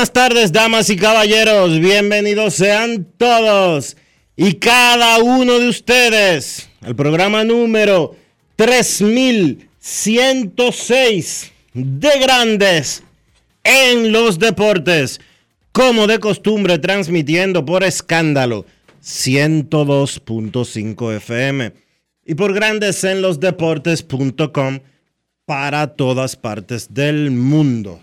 Buenas tardes, damas y caballeros. Bienvenidos sean todos y cada uno de ustedes al programa número 3106 de Grandes en los Deportes. Como de costumbre, transmitiendo por escándalo 102.5 FM y por Grandes en los Deportes.com para todas partes del mundo.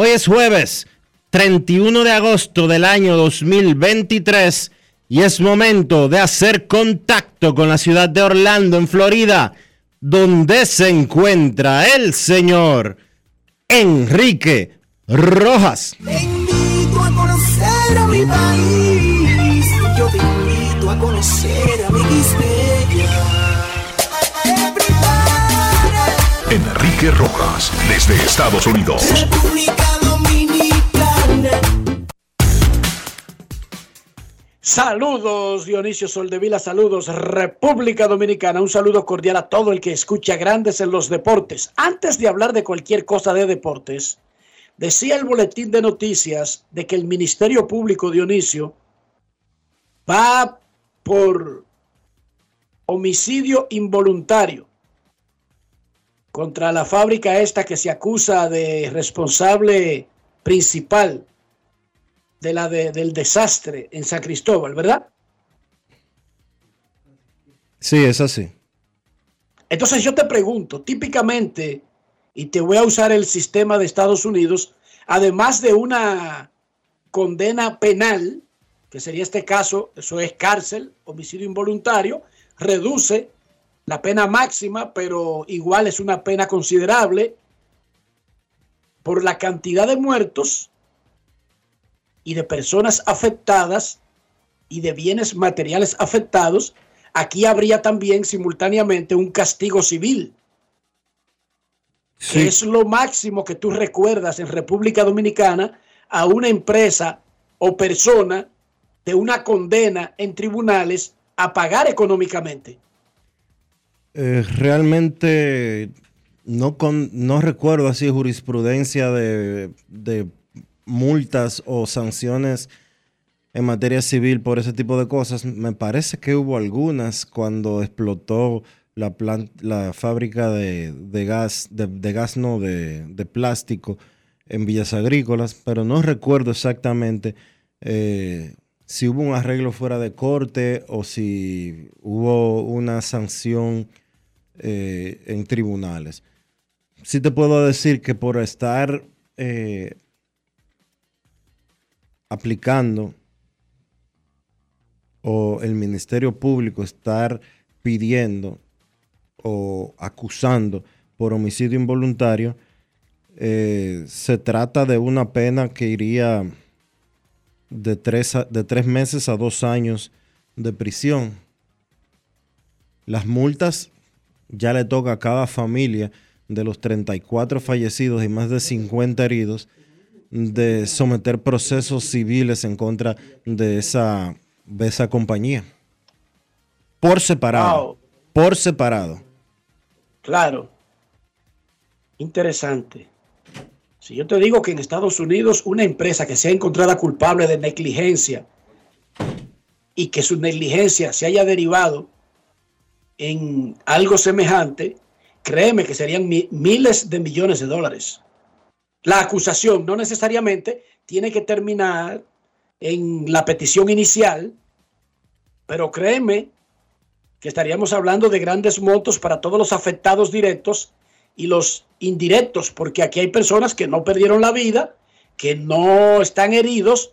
Hoy es jueves 31 de agosto del año 2023 y es momento de hacer contacto con la ciudad de Orlando, en Florida, donde se encuentra el señor Enrique Rojas. Te invito a conocer a mi país. Yo te invito a conocer a mi Enrique Rojas desde Estados Unidos. República Dominicana. Saludos Dionisio Soldevila, saludos República Dominicana, un saludo cordial a todo el que escucha grandes en los deportes. Antes de hablar de cualquier cosa de deportes, decía el boletín de noticias de que el Ministerio Público Dionisio va por homicidio involuntario contra la fábrica esta que se acusa de responsable principal de la de- del desastre en San Cristóbal, ¿verdad? Sí, es así. Entonces yo te pregunto, típicamente, y te voy a usar el sistema de Estados Unidos, además de una condena penal, que sería este caso, eso es cárcel, homicidio involuntario, reduce la pena máxima, pero igual es una pena considerable por la cantidad de muertos y de personas afectadas y de bienes materiales afectados, aquí habría también simultáneamente un castigo civil, que es lo máximo que tú recuerdas en República Dominicana a una empresa o persona de una condena en tribunales a pagar económicamente. Eh, realmente no, con, no recuerdo así jurisprudencia de, de multas o sanciones en materia civil por ese tipo de cosas. Me parece que hubo algunas cuando explotó la, plan- la fábrica de, de gas, de gas no, de, de plástico en Villas Agrícolas, pero no recuerdo exactamente eh, si hubo un arreglo fuera de corte o si hubo una sanción eh, en tribunales. Sí te puedo decir que por estar eh, aplicando o el Ministerio Público estar pidiendo o acusando por homicidio involuntario, eh, se trata de una pena que iría de tres, de tres meses a dos años de prisión. Las multas ya le toca a cada familia de los 34 fallecidos y más de 50 heridos de someter procesos civiles en contra de esa, de esa compañía. Por separado. Por separado. Claro. Interesante. Si yo te digo que en Estados Unidos una empresa que sea encontrada culpable de negligencia y que su negligencia se haya derivado en algo semejante, créeme que serían miles de millones de dólares. La acusación no necesariamente tiene que terminar en la petición inicial, pero créeme que estaríamos hablando de grandes montos para todos los afectados directos y los indirectos, porque aquí hay personas que no perdieron la vida, que no están heridos,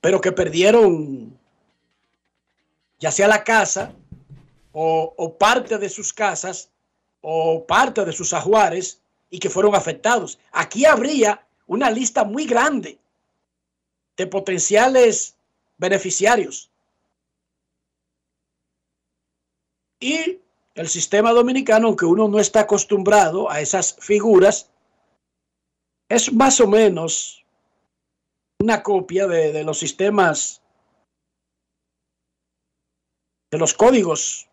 pero que perdieron ya sea la casa o, parte de sus casas o parte de sus ajuares y que fueron afectados. Aquí habría una lista muy grande de potenciales beneficiarios. Y el sistema dominicano, aunque uno no está acostumbrado a esas figuras, es más o menos una copia de, los sistemas, de los códigos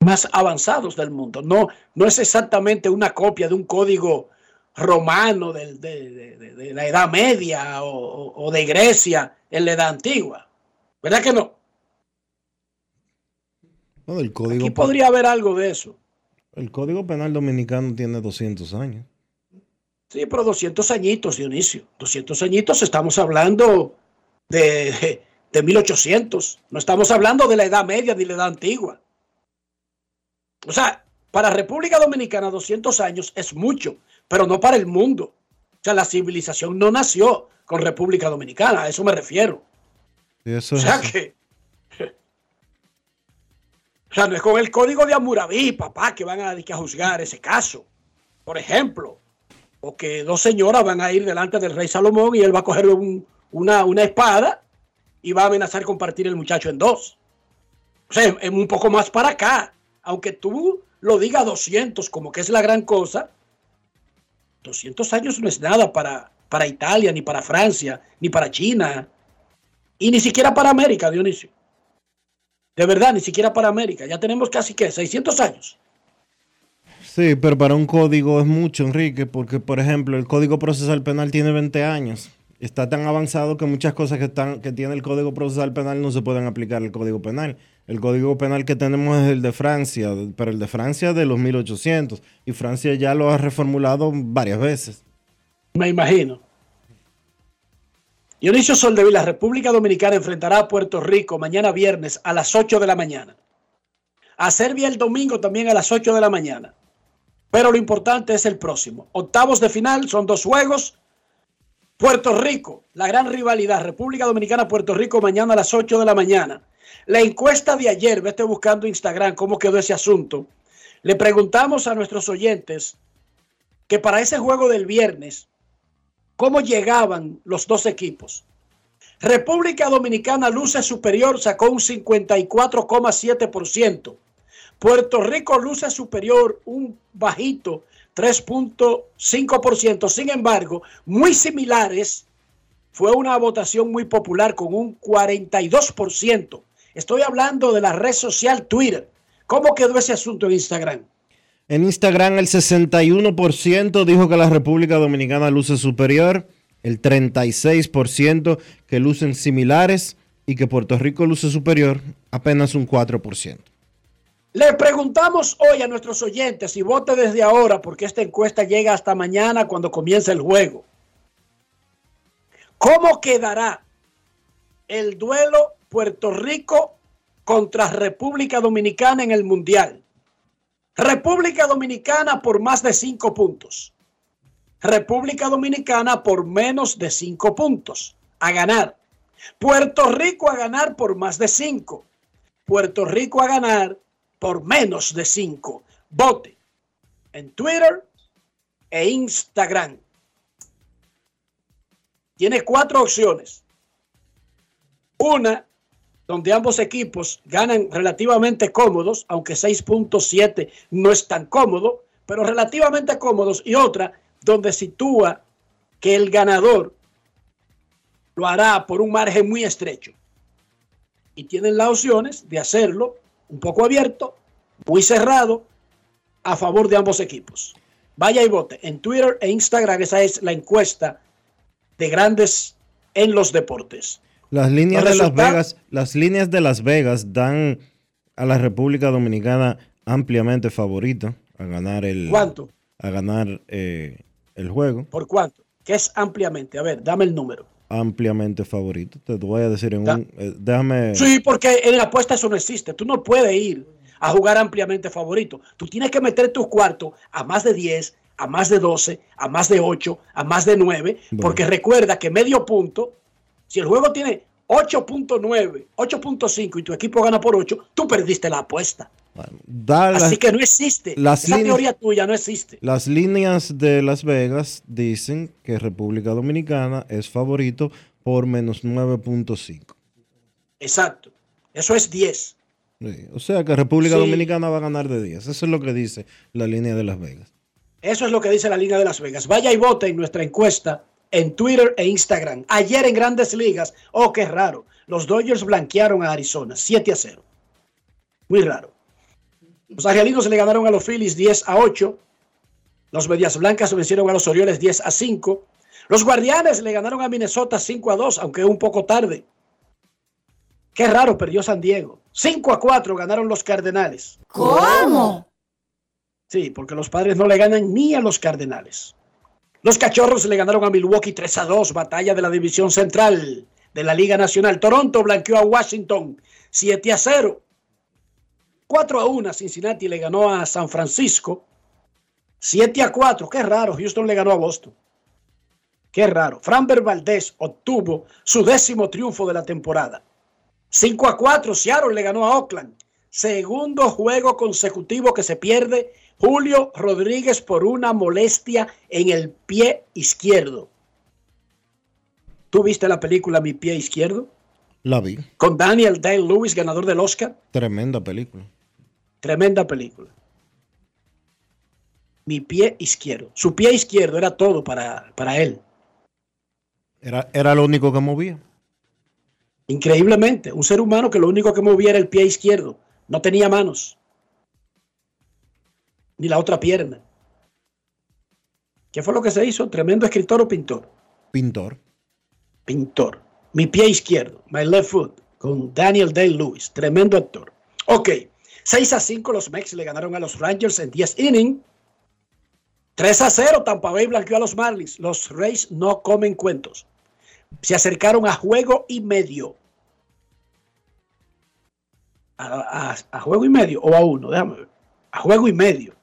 más avanzados del mundo. No, no es exactamente una copia de un código romano de, la Edad Media o, o, de Grecia en la Edad Antigua. ¿Verdad que no? código Aquí podría haber algo de eso. El Código Penal Dominicano tiene 200 años. Sí, pero 200 añitos, Dionisio. 200 añitos, estamos hablando de, de 1800. No estamos hablando de la Edad Media ni la Edad Antigua. O sea, para República Dominicana 200 años es mucho, pero no para el mundo. O sea, la civilización no nació con República Dominicana, a eso me refiero. eso o sea que o sea, no es con el código de Amuraví, papá, que van a, a juzgar ese caso. Por ejemplo, o que dos señoras van a ir delante del rey Salomón y él va a coger una, una espada y va a amenazar con partir el muchacho en dos. O sea, es un poco más para acá. Aunque tú lo digas 200 como que es la gran cosa, 200 años no es nada para, para Italia, ni para Francia, ni para China, y ni siquiera para América, Dionisio. De verdad, ni siquiera para América. Ya tenemos casi que 600 años. Sí, pero para un código es mucho, Enrique, porque por ejemplo el Código Procesal Penal tiene 20 años. Está tan avanzado que muchas cosas que, están, que tiene el Código Procesal Penal no se pueden aplicar al Código Penal. El Código Penal que tenemos es el de Francia, pero el de Francia de los 1800. Y Francia ya lo ha reformulado varias veces. Me imagino. Dionisio Soldevila, República Dominicana enfrentará a Puerto Rico mañana viernes a las 8 de la mañana. A Serbia el domingo también a las 8 de la mañana. Pero lo importante es el próximo. Octavos de final, son dos juegos. Puerto Rico, la gran rivalidad. República Dominicana, Puerto Rico, mañana a las 8 de la mañana. La encuesta de ayer, vete buscando Instagram cómo quedó ese asunto. Le preguntamos a nuestros oyentes que para ese juego del viernes, cómo llegaban los dos equipos. República Dominicana luce superior, sacó un 54,7%. Puerto Rico luce superior, un bajito, 3.5%. Sin embargo, muy similares, fue una votación muy popular con un 42%. Estoy hablando de la red social Twitter. ¿Cómo quedó ese asunto en Instagram? En Instagram el 61% dijo que la República Dominicana luce superior, el 36% que lucen similares y que Puerto Rico luce superior, apenas un 4%. Le preguntamos hoy a nuestros oyentes y vote desde ahora porque esta encuesta llega hasta mañana cuando comience el juego. ¿Cómo quedará el duelo Puerto Rico contra República Dominicana en el Mundial. República Dominicana por más de cinco puntos. República Dominicana por menos de cinco puntos. A ganar. Puerto Rico a ganar por más de cinco. Puerto Rico a ganar por menos de cinco. Vote en Twitter e Instagram. Tiene cuatro opciones. Una, donde ambos equipos ganan relativamente cómodos, aunque 6.7 no es tan cómodo, pero relativamente cómodos. Y otra, donde sitúa que el ganador lo hará por un margen muy estrecho. Y tienen las opciones de hacerlo un poco abierto, muy cerrado, a favor de ambos equipos. Vaya y vote en Twitter e Instagram. Esa es la encuesta de grandes en los deportes. Las líneas de Las Vegas, las líneas de Las Vegas dan a la República Dominicana ampliamente favorito a ganar el ¿Cuánto? a ganar eh, el juego. ¿Por cuánto? Que es ampliamente. A ver, dame el número. Ampliamente favorito. Te voy a decir en Da- un. eh, déjame. Sí, porque en la apuesta eso no existe. Tú no puedes ir a jugar ampliamente favorito. Tú tienes que meter tus cuartos a más de 10, a más de 12, a más de 8, a más de 9, Bueno. porque recuerda que medio punto, si el juego tiene 8.9, 8.5 y tu equipo gana por 8, tú perdiste la apuesta. Bueno, Así que no existe. las Esa teoría tuya no existe. Las líneas de Las Vegas dicen que República Dominicana es favorito por menos 9.5. Exacto. Eso es 10. Sí, O sea que República Sí. Dominicana va a ganar de 10. Eso es lo que dice la línea de Las Vegas. Eso es lo que dice la línea de Las Vegas. Vaya y vote en nuestra encuesta en Twitter e Instagram. Ayer en Grandes Ligas, oh, qué raro. Los Dodgers blanquearon a Arizona 7 a 0. Muy raro. Los Angelinos le ganaron a los Phillies 10 a 8. Los Medias Blancas vencieron a los Orioles 10 a 5. Los Guardianes le ganaron a Minnesota 5 a 2, aunque un poco tarde. Qué raro, perdió San Diego. 5 a 4 ganaron los Cardenales. ¿Cómo? Sí, porque los padres no le ganan ni a los Cardenales. Los Cachorros le ganaron a Milwaukee 3 a 2, batalla de la división central de la Liga Nacional. Toronto blanqueó a Washington 7 a 0. 4 a 1, Cincinnati le ganó a San Francisco 7 a 4. Qué raro, Houston le ganó a Boston. Qué raro. Framber Valdez obtuvo su décimo triunfo de la temporada. 5 a 4, Seattle le ganó a Oakland. Segundo juego consecutivo que se pierde Julio Rodríguez por una molestia en el pie izquierdo. ¿Tú viste la película Mi pie izquierdo? La vi. Con Daniel Day Lewis, ganador del Oscar. Tremenda película. Tremenda película. Mi pie izquierdo. Su pie izquierdo era todo para, para él. Era, era lo único que movía. Increíblemente, un ser humano que lo único que movía era el pie izquierdo. No tenía manos. Ni la otra pierna. ¿Qué fue lo que se hizo? ¿Tremendo escritor o pintor? Pintor. Pintor. Mi pie izquierdo, My Left Foot, con Daniel Day Lewis. Tremendo actor. Ok. 6 a 5 los Mex le ganaron a los Rangers en 10 innings. 3 a 0 Tampa Bay blanqueó a los Marlins. Los Rays no comen cuentos. Se acercaron a juego y medio. A, a- a juego y medio o a uno, déjame ver. A juego y medio.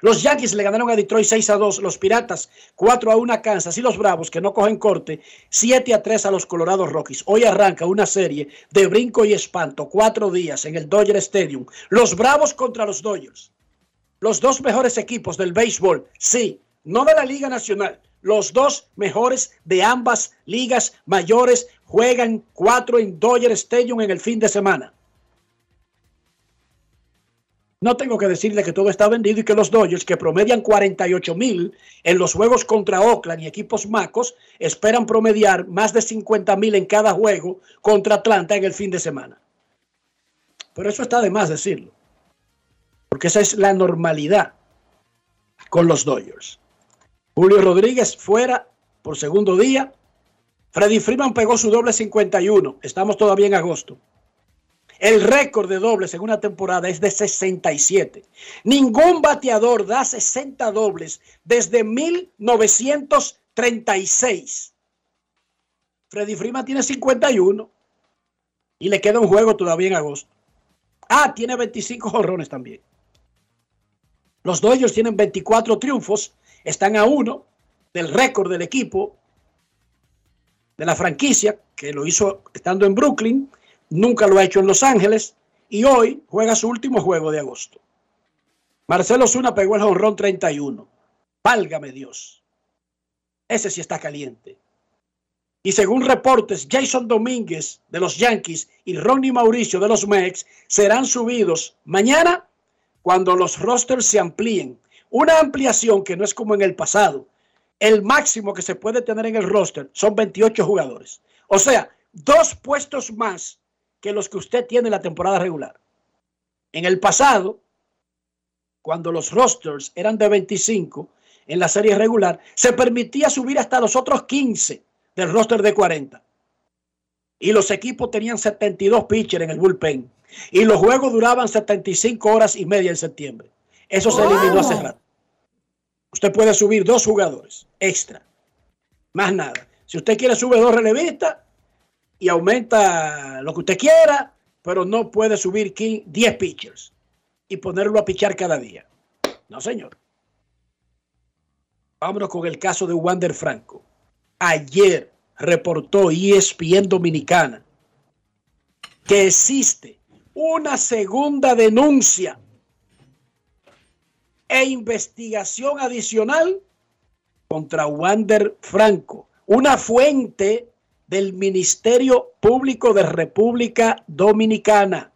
Los Yankees le ganaron a Detroit 6 a 2, los Piratas 4 a 1 a Kansas y los Bravos que no cogen corte 7 a 3 a los Colorado Rockies. Hoy arranca una serie de brinco y espanto, cuatro días en el Dodger Stadium. Los Bravos contra los Dodgers. Los dos mejores equipos del béisbol, sí, no de la Liga Nacional. Los dos mejores de ambas ligas mayores juegan cuatro en Dodger Stadium en el fin de semana. No tengo que decirle que todo está vendido y que los Dodgers, que promedian 48 mil en los juegos contra Oakland y equipos macos, esperan promediar más de 50 mil en cada juego contra Atlanta en el fin de semana. Pero eso está de más decirlo, porque esa es la normalidad con los Dodgers. Julio Rodríguez fuera por segundo día. Freddy Freeman pegó su doble 51. Estamos todavía en agosto. El récord de dobles en una temporada es de 67. Ningún bateador da 60 dobles desde 1936. Freddy Freeman tiene 51 y le queda un juego todavía en agosto. Ah, tiene 25 jorrones también. Los Dodgers tienen 24 triunfos, están a uno del récord del equipo de la franquicia, que lo hizo estando en Brooklyn, nunca lo ha hecho en Los Ángeles y hoy juega su último juego de agosto. Marcelo Zuna pegó el jonrón 31. Válgame Dios. Ese sí está caliente. Y según reportes, Jason Domínguez de los Yankees y Ronnie Mauricio de los Mex serán subidos mañana cuando los rosters se amplíen. Una ampliación que no es como en el pasado. El máximo que se puede tener en el roster son 28 jugadores. O sea, dos puestos más que los que usted tiene en la temporada regular. En el pasado, cuando los rosters eran de 25 en la serie regular, se permitía subir hasta los otros 15 del roster de 40. Y los equipos tenían 72 pitchers en el bullpen. Y los juegos duraban 75 horas y media en septiembre. Eso se eliminó hace rato. Usted puede subir dos jugadores extra. Más nada. Si usted quiere, sube dos relevistas y aumenta lo que usted quiera, pero no puede subir 10 pitchers y ponerlo a pichar cada día. No, señor. Vámonos con el caso de Wander Franco ayer reportó ESPN Dominicana que existe una segunda denuncia e investigación adicional contra Wander Franco, una fuente del Ministerio Público de República Dominicana.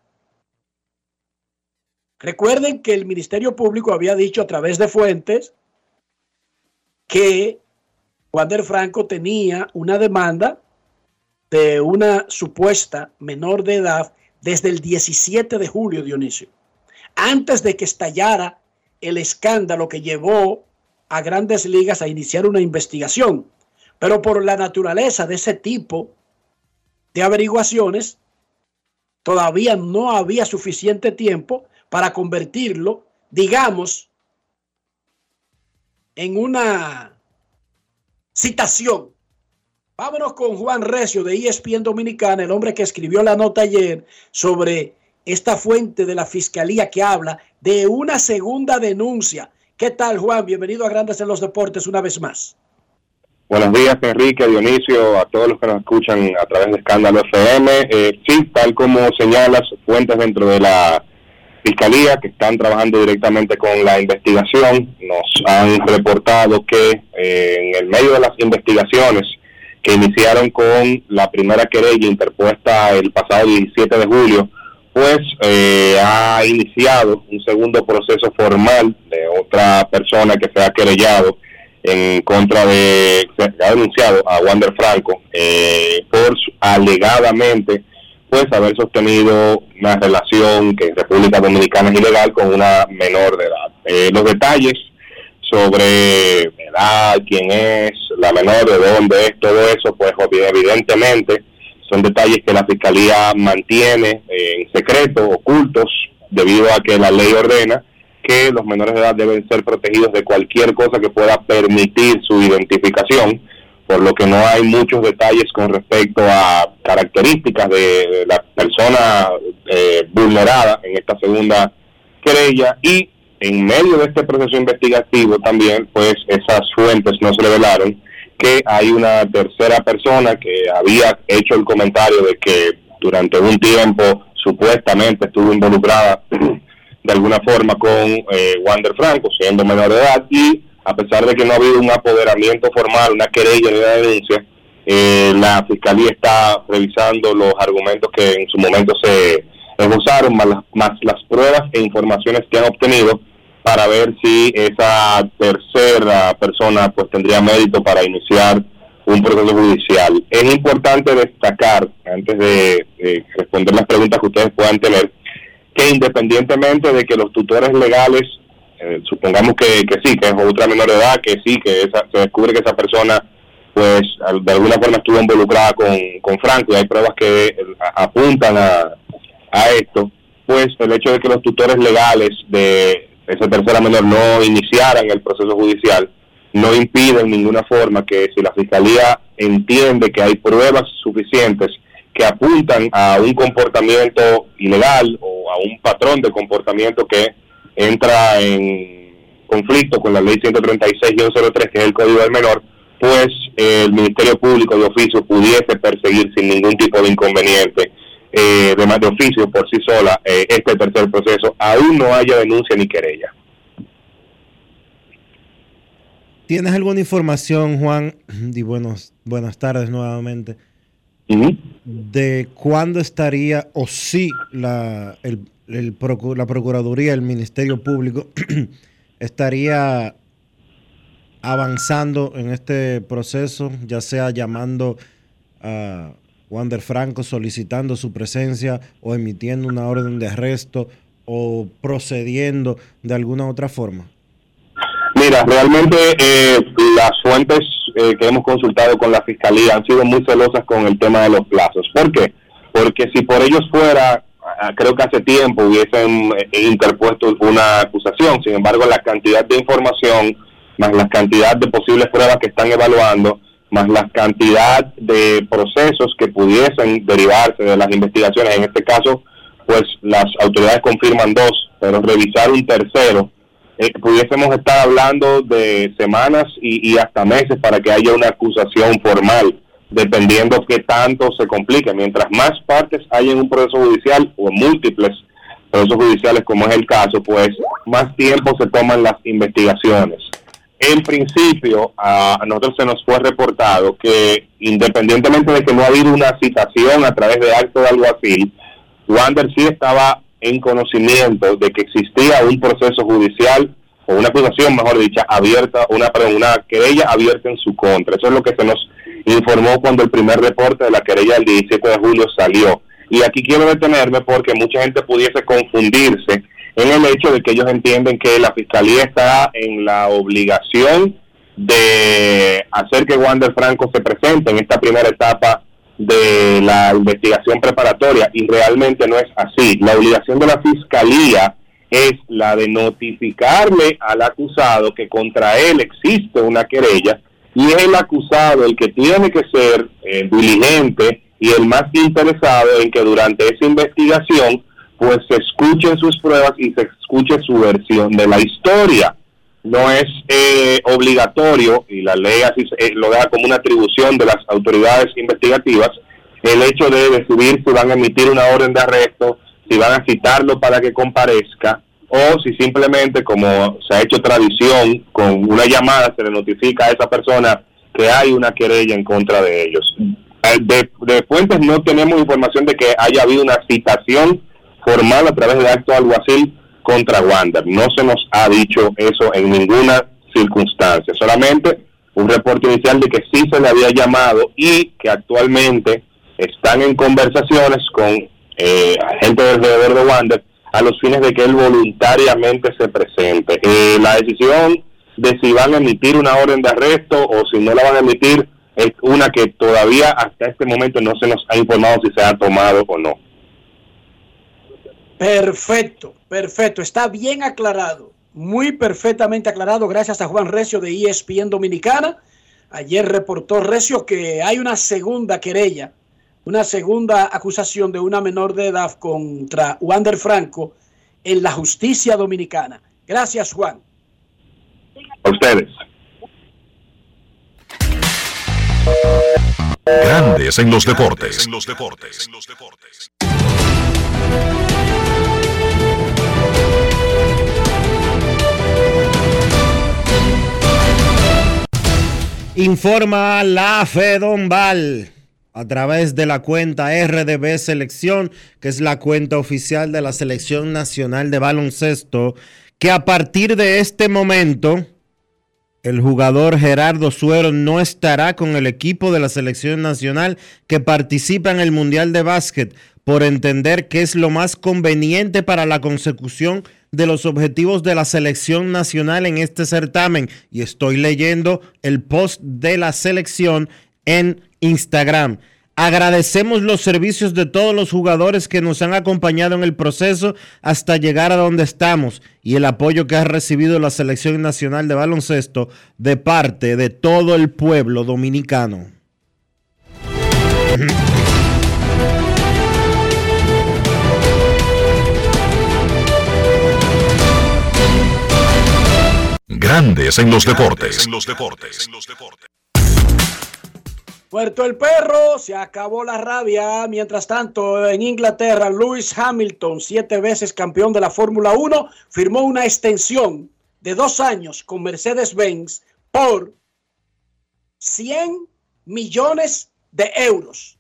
Recuerden que el Ministerio Público había dicho a través de fuentes que Wander Franco tenía una demanda de una supuesta menor de edad desde el 17 de julio, Dionisio, antes de que estallara el escándalo que llevó a grandes ligas a iniciar una investigación. Pero por la naturaleza de ese tipo de averiguaciones, todavía no había suficiente tiempo para convertirlo, digamos, en una Citación. Vámonos con Juan Recio de ESPN Dominicana, el hombre que escribió la nota ayer sobre esta fuente de la fiscalía que habla de una segunda denuncia. ¿Qué tal, Juan? Bienvenido a Grandes en los Deportes una vez más. Buenos días, Enrique, Dionisio, a todos los que nos escuchan a través de Escándalo FM. Eh, sí, tal como señalas, fuentes dentro de la Fiscalía, que están trabajando directamente con la investigación, nos han reportado que eh, en el medio de las investigaciones que iniciaron con la primera querella interpuesta el pasado 17 de julio, pues eh, ha iniciado un segundo proceso formal de otra persona que se ha querellado en contra de, ha denunciado a Wander Franco eh, por alegadamente pues haber sostenido una relación que en República Dominicana es ilegal con una menor de edad. Eh, los detalles sobre edad, quién es, la menor, de dónde es, todo eso, pues evidentemente son detalles que la Fiscalía mantiene en secreto, ocultos, debido a que la ley ordena que los menores de edad deben ser protegidos de cualquier cosa que pueda permitir su identificación por lo que no hay muchos detalles con respecto a características de, la persona eh, vulnerada en esta segunda querella. Y en medio de este proceso investigativo también pues esas fuentes no se revelaron que hay una tercera persona que había hecho el comentario de que durante un tiempo supuestamente estuvo involucrada de alguna forma con eh, Wander Franco siendo menor de edad y a pesar de que no ha habido un apoderamiento formal, una querella ni una denuncia, eh, la fiscalía está revisando los argumentos que en su momento se esbozaron, más más las pruebas e informaciones que han obtenido para ver si esa tercera persona pues tendría mérito para iniciar un proceso judicial. Es importante destacar, antes de responder las preguntas que ustedes puedan tener, que independientemente de que los tutores legales eh, supongamos que, sí, que es otra menor de edad, que sí, que esa, se descubre que esa persona pues de alguna forma estuvo involucrada con, con Franco y hay pruebas que eh, apuntan a, a esto, pues el hecho de que los tutores legales de esa tercera menor no iniciaran el proceso judicial no impide en ninguna forma que si la fiscalía entiende que hay pruebas suficientes que apuntan a un comportamiento ilegal o a un patrón de comportamiento que entra en conflicto con la ley 136-03, que es el Código del Menor, pues el Ministerio Público de oficio pudiese perseguir sin ningún tipo de inconveniente eh, de de oficio por sí sola eh, este tercer proceso, aún no haya denuncia ni querella. ¿Tienes alguna información, Juan? Y buenos, buenas tardes nuevamente. De cuándo estaría o si la, el, la Procuraduría, el Ministerio Público, estaría avanzando en este proceso, ya sea llamando a Wander Franco, solicitando su presencia o emitiendo una orden de arresto o procediendo de alguna otra forma? Mira, realmente eh, las fuentes eh, que hemos consultado con la Fiscalía han sido muy celosas con el tema de los plazos. ¿Por qué? Porque si por ellos fuera, ah, creo que hace tiempo hubiesen eh, interpuesto una acusación. Sin embargo, la cantidad de información, más la cantidad de posibles pruebas que están evaluando, más la cantidad de procesos que pudiesen derivarse de las investigaciones, en este caso, pues las autoridades confirman dos, pero revisar un tercero eh, pudiésemos estar hablando de semanas y, hasta meses para que haya una acusación formal, dependiendo qué tanto se complique. Mientras más partes hay en un proceso judicial o múltiples procesos judiciales, como es el caso, pues más tiempo se toman las investigaciones. En principio, a nosotros se nos fue reportado que independientemente de que no ha habido una citación a través de acto de alguacil, Wander sí estaba en conocimiento de que existía un proceso judicial o una acusación, mejor dicha, abierta, una, una querella abierta en su contra. Eso es lo que se nos informó cuando el primer reporte de la querella del 17 de julio salió. Y aquí quiero detenerme porque mucha gente pudiese confundirse en el hecho de que ellos entienden que la fiscalía está en la obligación de hacer que Wander Franco se presente en esta primera etapa de la investigación preparatoria y realmente no es así. La obligación de la fiscalía es la de notificarle al acusado que contra él existe una querella y es el acusado el que tiene que ser eh, diligente y el más interesado en que durante esa investigación pues se escuchen sus pruebas y se escuche su versión de la historia no es eh, obligatorio, y la ley así eh, lo deja como una atribución de las autoridades investigativas, el hecho de decidir si van a emitir una orden de arresto, si van a citarlo para que comparezca, o si simplemente, como se ha hecho tradición, con una llamada se le notifica a esa persona que hay una querella en contra de ellos. Eh, de, fuentes no tenemos información de que haya habido una citación formal a través de acto alguacil contra Wander. No se nos ha dicho eso en ninguna circunstancia, solamente un reporte inicial de que sí se le había llamado y que actualmente están en conversaciones con eh, gente alrededor de Wander a los fines de que él voluntariamente se presente. Eh, la decisión de si van a emitir una orden de arresto o si no la van a emitir es una que todavía hasta este momento no se nos ha informado si se ha tomado o no. Perfecto, perfecto. Está bien aclarado. Muy perfectamente aclarado gracias a Juan Recio de ESPN Dominicana. Ayer reportó Recio que hay una segunda querella, una segunda acusación de una menor de edad contra Wander Franco en la justicia dominicana. Gracias, Juan. A ustedes. Grandes en los deportes. En los deportes. En los deportes. Informa la Fedombal a través de la cuenta RDB Selección, que es la cuenta oficial de la Selección Nacional de Baloncesto, que a partir de este momento el jugador Gerardo Suero no estará con el equipo de la Selección Nacional que participa en el Mundial de Básquet por entender que es lo más conveniente para la consecución los objetivos de la selección nacional en este certamen. Y estoy leyendo el post de la selección en Instagram. Agradecemos los servicios de todos los jugadores que nos han acompañado en el proceso hasta llegar a donde estamos y el apoyo que ha recibido la Selección Nacional de Baloncesto de parte de todo el pueblo dominicano. Grandes en los deportes. En los deportes. Puerto el perro, se acabó la rabia. Mientras tanto, en Inglaterra, Lewis Hamilton, siete veces campeón de la Fórmula 1, firmó una extensión de dos años con Mercedes-Benz por 100 millones de euros.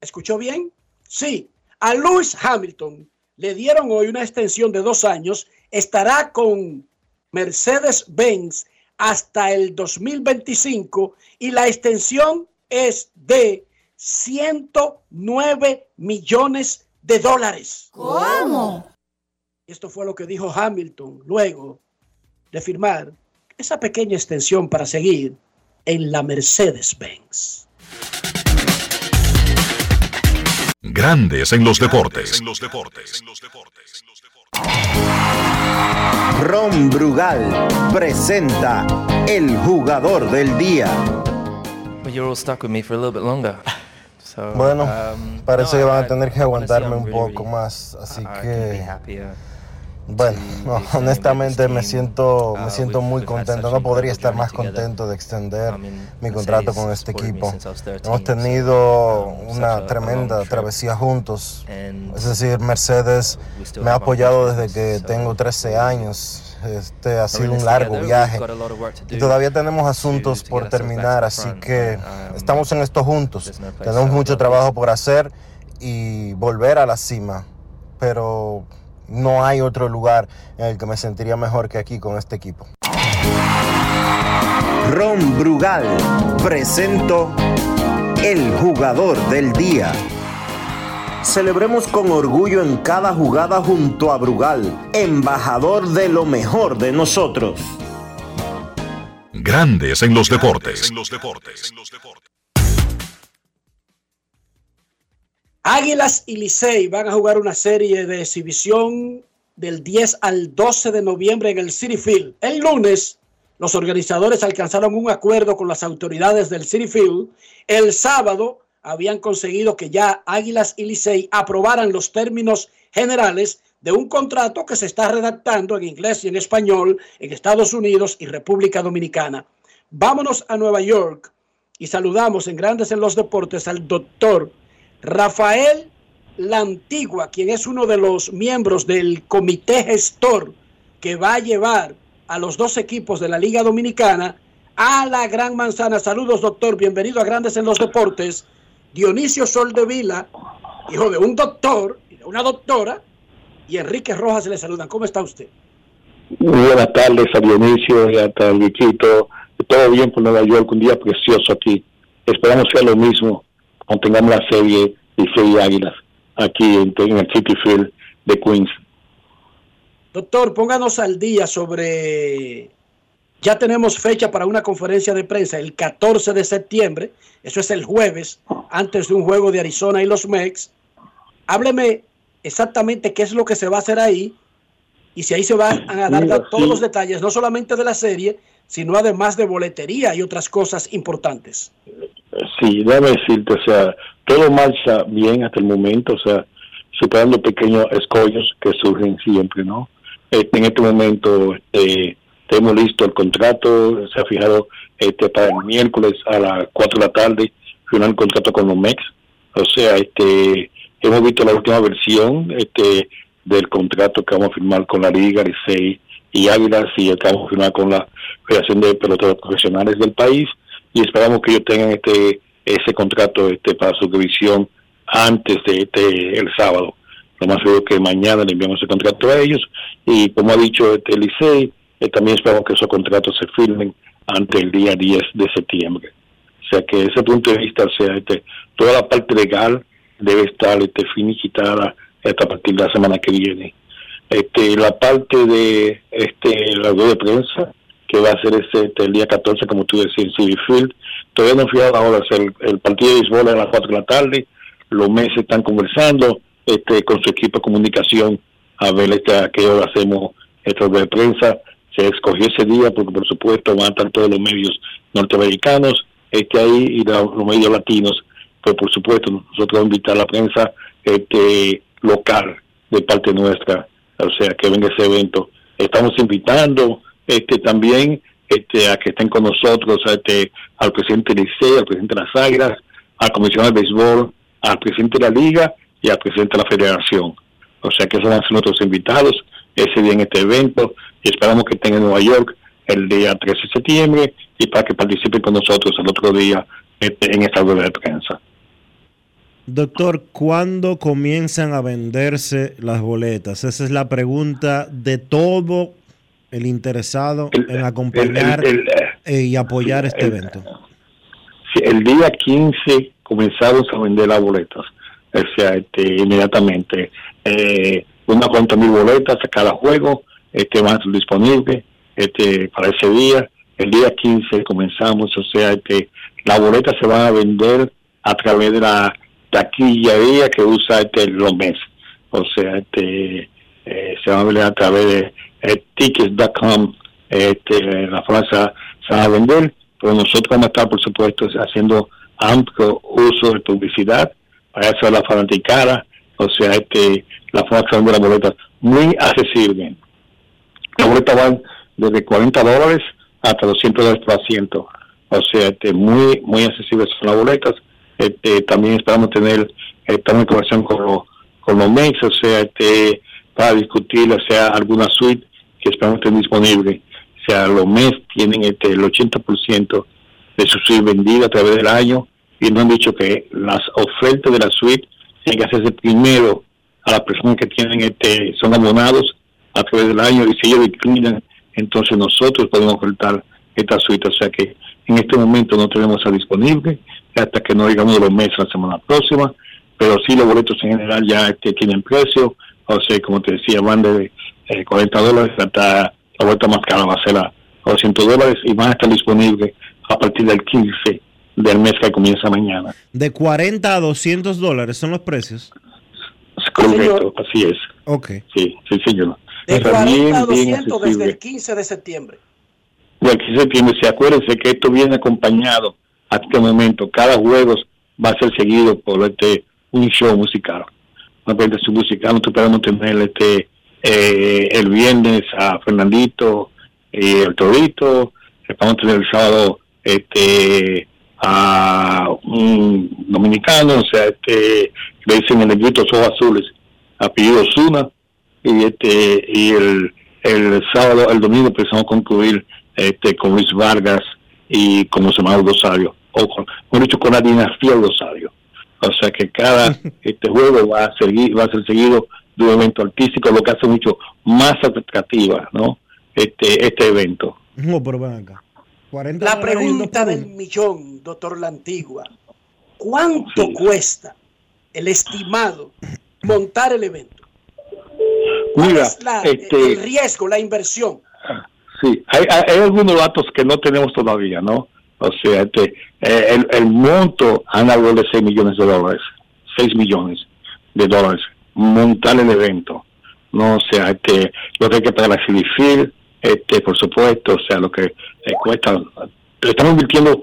¿Escuchó bien? Sí, a Lewis Hamilton le dieron hoy una extensión de dos años. Estará con Mercedes-Benz hasta el 2025 y la extensión es de 109 millones de dólares. ¿Cómo? Esto fue lo que dijo Hamilton luego de firmar esa pequeña extensión para seguir en la Mercedes-Benz. Grandes en los deportes. Ron Brugal presenta el jugador del día. Bueno, um, parece que van a tener que aguantarme un poco más, así que bueno, no, honestamente me siento me siento muy contento. No podría estar más contento de extender mi contrato con este equipo. Hemos tenido una tremenda travesía juntos. Es decir, Mercedes me ha apoyado desde que tengo 13 años. Este ha sido un largo viaje y todavía tenemos asuntos por terminar, así que estamos en esto juntos. Tenemos mucho trabajo por hacer y volver a la cima, pero no hay otro lugar en el que me sentiría mejor que aquí con este equipo. Ron Brugal presento el jugador del día. Celebremos con orgullo en cada jugada junto a Brugal, embajador de lo mejor de nosotros. Grandes en los deportes. Águilas y Licey van a jugar una serie de exhibición del 10 al 12 de noviembre en el City Field. El lunes, los organizadores alcanzaron un acuerdo con las autoridades del City Field. El sábado habían conseguido que ya Águilas y Licey aprobaran los términos generales de un contrato que se está redactando en inglés y en español en Estados Unidos y República Dominicana. Vámonos a Nueva York y saludamos en Grandes en los Deportes al doctor Rafael La Antigua, quien es uno de los miembros del comité gestor que va a llevar a los dos equipos de la Liga Dominicana a la Gran Manzana. Saludos, doctor. Bienvenido a Grandes en los Deportes. Dionisio Soldevila, hijo de un doctor y de una doctora, y Enrique Rojas le saludan. ¿Cómo está usted? Muy buenas tardes a Dionisio y a. Todo bien por Nueva York, un día precioso aquí. Esperamos sea lo mismo cuando tengamos la serie y serie Águilas aquí en, en el City Field de Queens. Doctor, pónganos al día sobre ya tenemos fecha para una conferencia de prensa el 14 de septiembre. Eso es el jueves, antes de un juego de Arizona y los Mex. Hábleme exactamente qué es lo que se va a hacer ahí y si ahí se van a dar Mira, todos sí. los detalles, no solamente de la serie, sino además de boletería y otras cosas importantes. Sí, déjame decirte, o sea, todo marcha bien hasta el momento, o sea, superando pequeños escollos que surgen siempre, ¿no? Este, en este momento este, tenemos listo el contrato, se ha fijado este, para el miércoles a las 4 de la tarde, firmar el contrato con los MEX, o sea, este, hemos visto la última versión este, del contrato que vamos a firmar con la Liga, Licey y Águilas, y el que vamos a firmar con la Federación de Peloteros Profesionales del país, y esperamos que ellos tengan este ese contrato este para su revisión antes de este el sábado. Lo más seguro que mañana le enviamos el contrato a ellos y como ha dicho este Licey, eh, también esperamos que esos contratos se firmen antes del día 10 de septiembre. O sea que desde ese punto de vista, sea, este, toda la parte legal debe estar este, finiquitada hasta a partir de la semana que viene. Este, la parte de este, la de prensa, que va a ser ese, este, el día 14, como tú decías, en Field, todavía no fijado ahora, el, partido de béisbol a las 4 de la tarde, los meses están conversando este, con su equipo de comunicación a ver este, a qué hora hacemos esta de prensa. Se escogió ese día porque, por supuesto, van a estar todos los medios norteamericanos este, ahí y los medios latinos pues por supuesto nosotros vamos a invitar a la prensa este, local de parte nuestra, o sea, que venga ese evento. Estamos invitando este también este, a que estén con nosotros este, al presidente Licey, al presidente de las Águilas, al comisionado de béisbol, al presidente de la liga y al presidente de la federación. O sea que esos van a ser nuestros invitados ese día en este evento y esperamos que estén en Nueva York el día 13 de septiembre y para que participen con nosotros el otro día este, en esta rueda de prensa. Doctor, ¿cuándo comienzan a venderse las boletas? Esa es la pregunta de todo el interesado en acompañar eh, y apoyar este evento. El día 15 comenzamos a vender las boletas, o sea, este, inmediatamente. Eh, unas cuantas mil boletas a cada juego este, van a estar disponibles este, para ese día. El día 15 comenzamos, o sea, este, las boletas se van a vender a través de la taquillería que usa este Lomes. O sea, este, eh, se va a vender a través de eh, tickets.com, este, la frase se va a vender, pero nosotros vamos a estar, por supuesto, haciendo amplio uso de publicidad para eso la fanaticada, o sea, este, la forma de la boleta muy accesible. La boleta van desde 40 dólares hasta 200 dólares por asiento, o sea, este, muy muy accesibles son las boletas este, también esperamos tener esta en conversación con los con los MEX, o sea, este, para discutir, o sea, alguna suite que esperamos tener disponible. O sea, los MEX tienen este, el 80% de su suite vendida a través del año y nos han dicho que las ofertas de la suite tienen que hacerse primero a las personas que tienen este son abonados a través del año y si ellos declinan, entonces nosotros podemos ofertar esta suite. O sea que en este momento no tenemos a disponible hasta que no digamos los meses la semana próxima, pero sí los boletos en general ya este, tienen precio, o sea, como te decía, van de 40 eh, dólares hasta la vuelta más cara va a ser a 200 dólares y van a estar disponibles a partir del 15 del mes que comienza mañana. De 40 a 200 dólares son los precios. Correcto, así es. Ok. Sí, sí, señor. De 40 a 200 desde el 15 de septiembre. Del 15 de septiembre, se acuérdense que esto viene acompañado a este momento. Cada juego va a ser seguido por este un show musical. Una presentación musical, nosotros esperamos tener este eh, el viernes a Fernandito y el Torito, a tener el sábado este a un dominicano, o sea, este le dicen el negrito ojos azules, apellido Zuna, y este y el, sábado, el domingo empezamos a concluir este con Luis Vargas y con los hermanos Rosario, o con, dicho, con la dinastía Rosario. O sea que cada este juego va a seguir, va a ser seguido de un evento artístico, lo que hace mucho más atractiva, ¿no? Este, este evento. No, pero ven acá. La pregunta del millón, doctor La Antigua. ¿Cuánto cuesta el estimado montar el evento? ¿Cuál es este, el riesgo, la inversión? Sí, hay, hay, algunos datos que no tenemos todavía, ¿no? O sea, este, eh, el, el monto anda algo de 6 millones de dólares, 6 millones de dólares, montar el evento, ¿no? O sea, este, lo que hay que pagar la CIDIFIL, este, por supuesto, o sea, lo que eh, cuesta, estamos invirtiendo,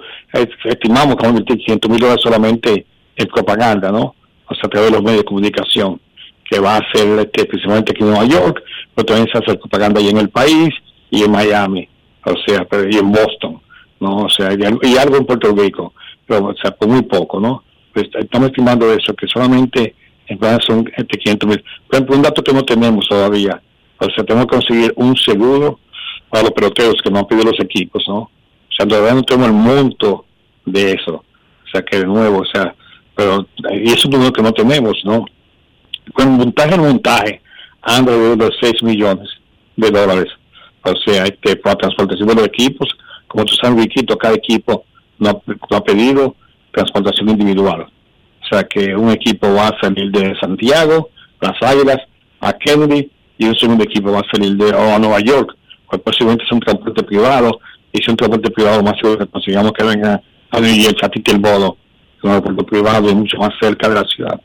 estimamos que vamos a invertir 500 mil dólares solamente en propaganda, ¿no? O sea, a través de los medios de comunicación, que va a ser este, principalmente aquí en Nueva York, pero también se hace propaganda ahí en el país y en Miami, o sea, y en Boston, ¿no? O sea, y, algo en Puerto Rico, pero, o por muy poco, ¿no? Pues estamos estimando eso, que solamente en son este 500 mil. Por ejemplo, un dato que no tenemos todavía, o sea, tenemos que conseguir un seguro para los peloteros que nos han pedido los equipos, ¿no? O sea, todavía no tenemos el monto de eso. O sea, que de nuevo, o sea, pero, y eso es lo que no tenemos, ¿no? Con montaje en montaje, anda de los 6 millones de dólares. O sea, este, para transportación de los equipos, como tú sabes, Riquito, cada equipo no, ha pedido transportación individual. O sea, que un equipo va a salir de Santiago, Las Águilas, a Kennedy, y un segundo equipo va a salir de a Nueva York pues posiblemente es un transporte privado, y si un transporte privado más seguro que consigamos que venga a New York, a Titi el Bodo, un transporte privado y mucho más cerca de la ciudad.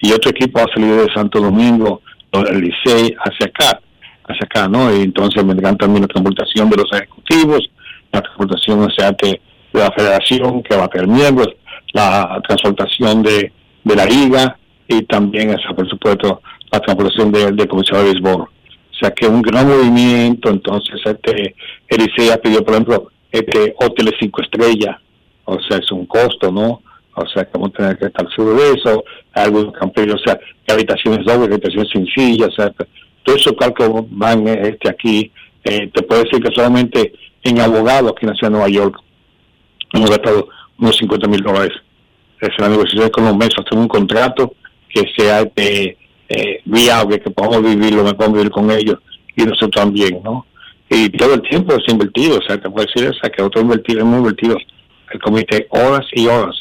Y otro equipo va a salir de Santo Domingo, el Licey, hacia acá, hacia acá, ¿no? Y entonces vendrán también la transportación de los ejecutivos, la transportación, o sea, de, la federación, que va a tener miembros. La transportación de, de la liga y también, esa, por supuesto, la transportación del de de béisbol. O sea que un gran movimiento, entonces este Elisea pidió, por ejemplo, este hoteles cinco estrellas, o sea, es un costo, ¿no? O sea, que vamos a tener que estar seguro de eso, algunos campos, o sea, habitaciones dobles, habitaciones sencillas, todo eso cálculos van este aquí, eh, te puedo decir que solamente en abogados aquí en la ciudad de Nueva York hemos gastado unos 50 mil dólares. Es la negociación con los meses, hacer un contrato que sea este, eh, viable, que podamos vivirlo, que podamos vivir con ellos y nosotros también, ¿no? Y todo el tiempo es invertido, o sea, te puedo decir, o sea, que otros invertido, hemos invertido el comité horas y horas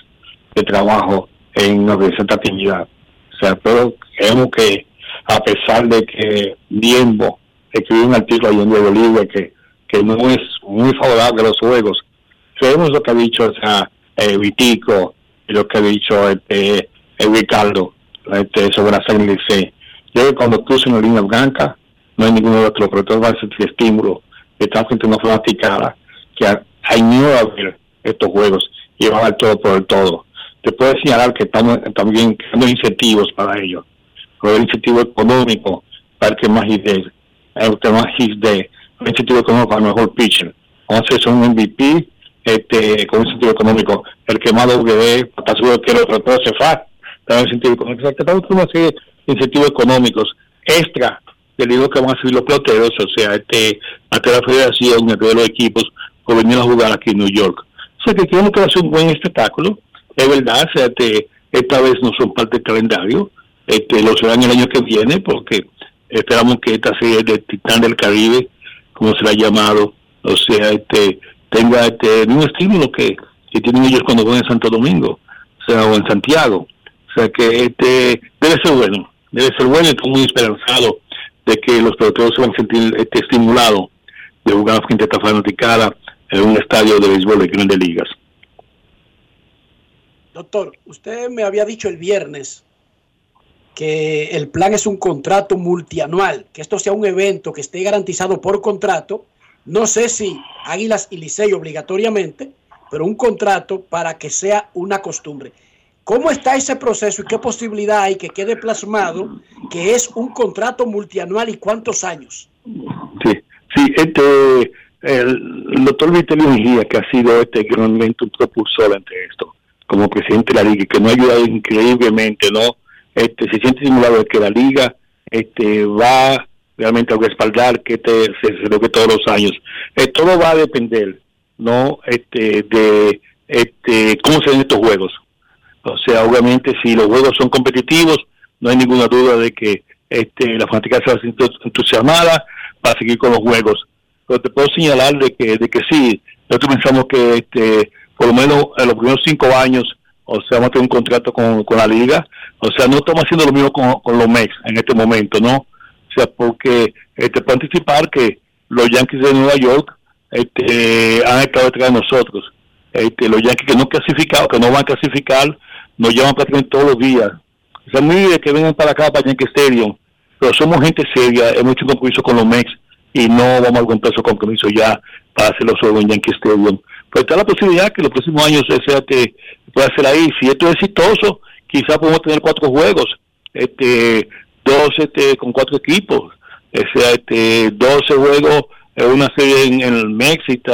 de trabajo en la representatividad. O sea, pero creemos que a pesar de que Diembo escribió un artículo ahí en Diego Libre que, que no es muy favorable a los juegos, creemos lo que ha dicho o sea, eh, Vitico y lo que ha dicho este, eh, Ricardo este, sobre la C. Yo que cuando crucen la línea blanca, no hay ninguno de los operadores va a sentir estímulo de esta gente no fanaticada que añora a ver estos juegos y van al todo por el todo. Te puedo señalar que estamos también creando incentivos para ello. el incentivo económico para que más de el que más de un incentivo económico el mejor pitcher. Hacer un MVP este, con un incentivo económico. El que más W, para seguro que el otro se fa, también incentivo económico. Estamos una serie de incentivos económicos extra del dinero que van a subir los peloteros, o sea, este, ante la federación, de los equipos, por venir a jugar aquí en New York. O sea, que queremos que ser un buen espectáculo, es verdad, o sea, este, esta vez no son parte del calendario, este, lo serán el año que viene, porque esperamos que esta serie de Titán del Caribe, como se la ha llamado, o sea, este, tenga este, un estímulo que, que tienen ellos cuando van en Santo Domingo, o sea, o en Santiago. O sea, que este, debe ser bueno, debe ser bueno y estoy muy esperanzado de que los peloteros se van a sentir este, estimulados de jugar frente a esta fanaticada en un estadio de béisbol de grandes ligas. Doctor, usted me había dicho el viernes que el plan es un contrato multianual, que esto sea un evento que esté garantizado por contrato. No sé si Águilas y Licey obligatoriamente, pero un contrato para que sea una costumbre. ¿Cómo está ese proceso y qué posibilidad hay que quede plasmado que es un contrato multianual y cuántos años? Sí, sí, este, el, doctor Vitelio Mejía, que ha sido este realmente un propulsor ante esto, como presidente de la liga, que nos ha ayudado increíblemente, ¿no? Este, se siente simulado de que la liga este, va realmente a respaldar que este, se que todos los años. Eh, todo va a depender, ¿no? Este, de este, cómo se ven estos juegos. O sea, obviamente, si los juegos son competitivos, no hay ninguna duda de que este, la fanática se va a entusiasmada para seguir con los juegos. Pero te puedo señalar de que, de que sí, nosotros pensamos que este, por lo menos en los primeros cinco años, o sea, vamos a tener un contrato con, la liga, o sea, no estamos haciendo lo mismo con, los Mex en este momento, ¿no? O sea, porque este, puedo anticipar que los Yankees de Nueva York este, han estado detrás de nosotros. Este, los Yankees que no clasificado, que no van a clasificar, nos llaman prácticamente todos los días. O sea, bien que vengan para acá, para Yankee Stadium, pero somos gente seria, hemos hecho un compromiso con los Mex y no vamos a aguantar esos compromisos ya para hacerlo solo en Yankee Stadium. Pues está la posibilidad que los próximos años sea que pueda ser ahí. Si esto es exitoso, quizás podemos tener cuatro juegos, este, dos este, con cuatro equipos, o sea, este, 12 juegos, una serie en, el México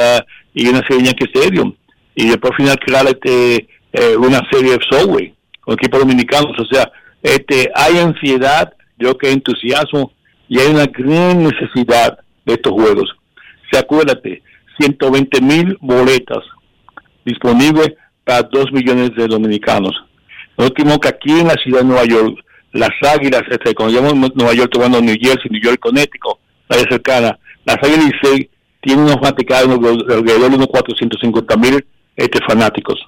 y una serie en Yankee Stadium. Y después al final crear este, eh, una serie de software con equipos dominicanos. O sea, este, hay ansiedad, yo que entusiasmo y hay una gran necesidad de estos juegos. Se acuérdate, 120 mil boletas disponibles para 2 millones de dominicanos. Lo último que aquí en la ciudad de Nueva York, las águilas, este, cuando llamamos Nueva York, tomando New Jersey, New York, Connecticut, la cercana, las águilas tienen unos fanáticos alrededor de unos 450 mil este, fanáticos.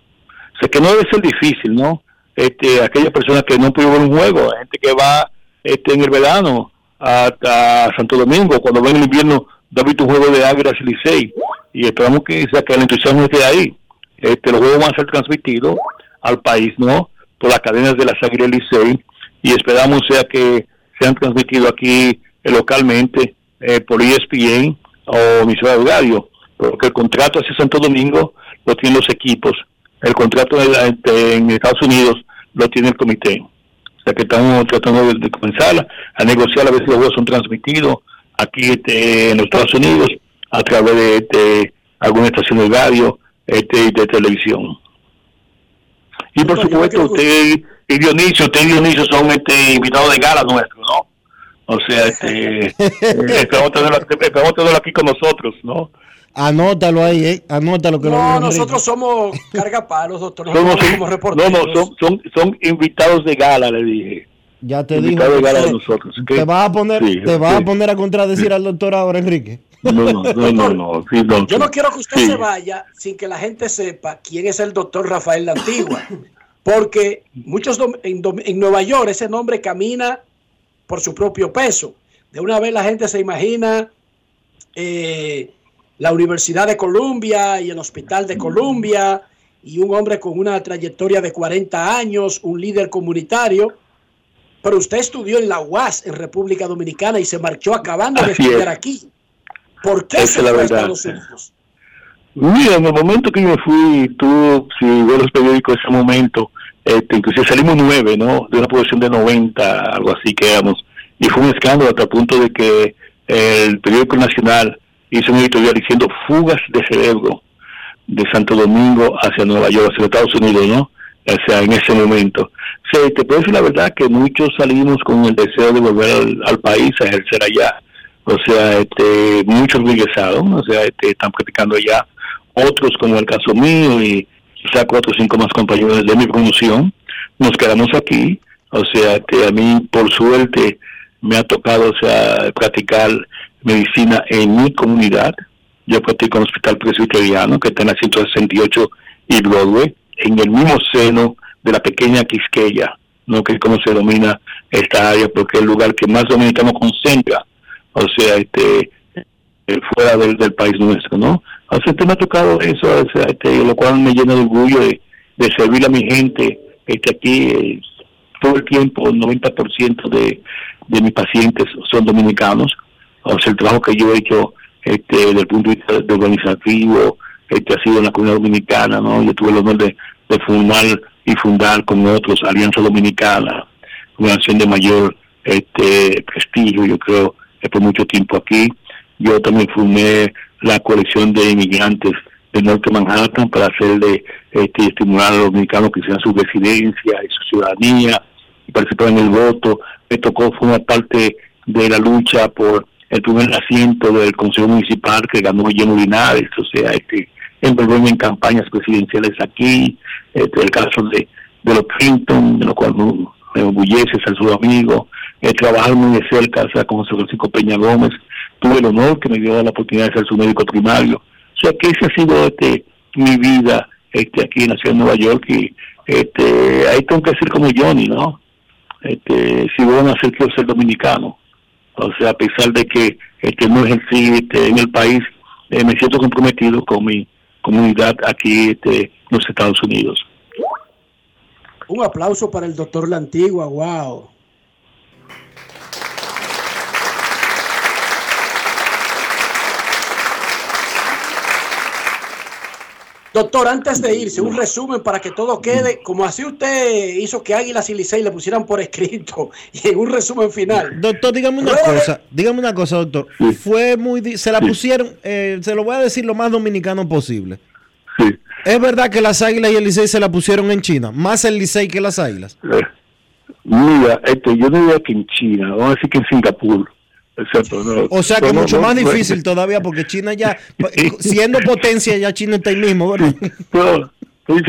O sea que no debe ser difícil, ¿no? Este, aquellas personas que no pudieron un juego, gente que va este, en el verano hasta Santo Domingo, cuando va en el invierno, da visto un juego de Águilas Licey, y esperamos que, sea, que el entusiasmo esté ahí. Este, los juegos van a ser transmitidos al país, ¿no? Por las cadenas de las Águilas Licey, y esperamos sea que sean transmitidos aquí eh, localmente eh, por ESPN o emisora de radio, porque el contrato hacia Santo Domingo lo tienen los equipos El contrato en Estados Unidos lo tiene el comité. O sea que estamos tratando de comenzar a negociar a ver si los juegos son transmitidos aquí este, en los Estados Unidos a través de este, alguna estación de radio este, y de televisión. Y por supuesto, usted y Dionisio, usted y Dionisio son este, invitados de gala nuestros, ¿no? O sea, este, eh, esperamos, tenerlo, esperamos tenerlo aquí con nosotros, ¿no? Anótalo ahí, ¿eh? Anótalo que lo No, nosotros somos cargapalos, doctor. Somos no, reporteros. no, son, son, son invitados de gala, le dije. Ya te dijo. Te vas a poner, Sí, te vas sí. a poner a contradecir al doctor ahora, Enrique. No, no, no, no, no, sí, no, Yo no quiero que usted Sí. se vaya sin que la gente sepa quién es el doctor Rafael La Antigua. Porque muchos en, dom- en Nueva York ese nombre camina por su propio peso. De una vez la gente se imagina eh, la Universidad de Columbia y el Hospital de Columbia y un hombre con una trayectoria de 40 años, un líder comunitario. Pero usted estudió en la UAS en República Dominicana y se marchó acabando de estudiar es. aquí. ¿Por qué Esa se es la fue a. Estados Unidos? Mira, en el momento que yo me fui, tú, si ves los periódicos de ese momento, este, inclusive salimos nueve, ¿no? De una población de 90, algo así que éramos. Y fue un escándalo hasta el punto de que el periódico nacional hizo un editorial diciendo fugas de cerebro de Santo Domingo hacia Nueva York, hacia Estados Unidos, ¿no? O sea, en ese momento. Sí, te puedo decir la verdad que muchos salimos con el deseo de volver al, país a ejercer allá. O sea, este, muchos regresaron, o sea, este, están practicando allá. Otros, como el caso mío y quizá cuatro o cinco más compañeros de mi promoción, nos quedamos aquí. O sea, este, a mí, por suerte, me ha tocado, o sea, practicar medicina en mi comunidad. Yo practico en el Hospital Presbiteriano, que está en la 168 y Broadway, en el mismo seno de la pequeña Quisqueya, ¿no? que es como se domina esta área, porque es el lugar que más dominicanos concentra, o sea, este eh, fuera del, país nuestro, ¿no? O sea, este me ha tocado eso, o sea, este, lo cual me llena de orgullo de, de servir a mi gente, este aquí eh, todo el tiempo, el 90% de, de mis pacientes son dominicanos, o sea, el trabajo que yo he hecho este, desde el punto de vista de organizativo, este ha sido en la comunidad dominicana, ¿no? Yo tuve el honor de, de formar y fundar con otros Alianza Dominicana, una nación de mayor este prestigio, yo creo, eh, por mucho tiempo aquí. Yo también formé la colección de inmigrantes del norte Manhattan para hacerle este, estimular a los dominicanos que sean su residencia y su ciudadanía y participar en el voto. Me tocó formar parte de la lucha por el primer asiento del Consejo Municipal que ganó Guillermo Linares, o sea, este, envolverme en campañas presidenciales aquí, este, el caso de, de los Clinton, de lo cual me, orgullece ser su amigo, eh, trabajar muy de cerca o sea, con José Francisco Peña Gómez, tuve el honor que me dio la oportunidad de ser su médico primario, o sea que esa ha sido este, mi vida este, aquí en la ciudad de Nueva York y este, ahí tengo que ser como Johnny, ¿no? Este, si voy a nacer quiero ser dominicano, o sea, a pesar de que este, no ejercí este, en el país, eh, me siento comprometido con mi comunidad aquí en los Estados Unidos. Un aplauso para el doctor La Antigua, wow. Doctor, antes de irse, un resumen para que todo quede como así usted hizo que Águilas y Licey le pusieran por escrito y en un resumen final. Doctor, dígame una Rueda de- cosa, dígame una cosa, doctor. Fue muy, se la pusieron, eh, se lo voy a decir lo más dominicano posible. Sí. Es verdad que las águilas y el Licey se la pusieron en China, más el Licey que las águilas. Eh, Mira, este, yo no diría que en China, vamos a decir que en Singapur. Exacto, no, O sea que no, mucho no, más difícil todavía porque China ya, siendo potencia, ya China está ahí mismo, ¿verdad? Pues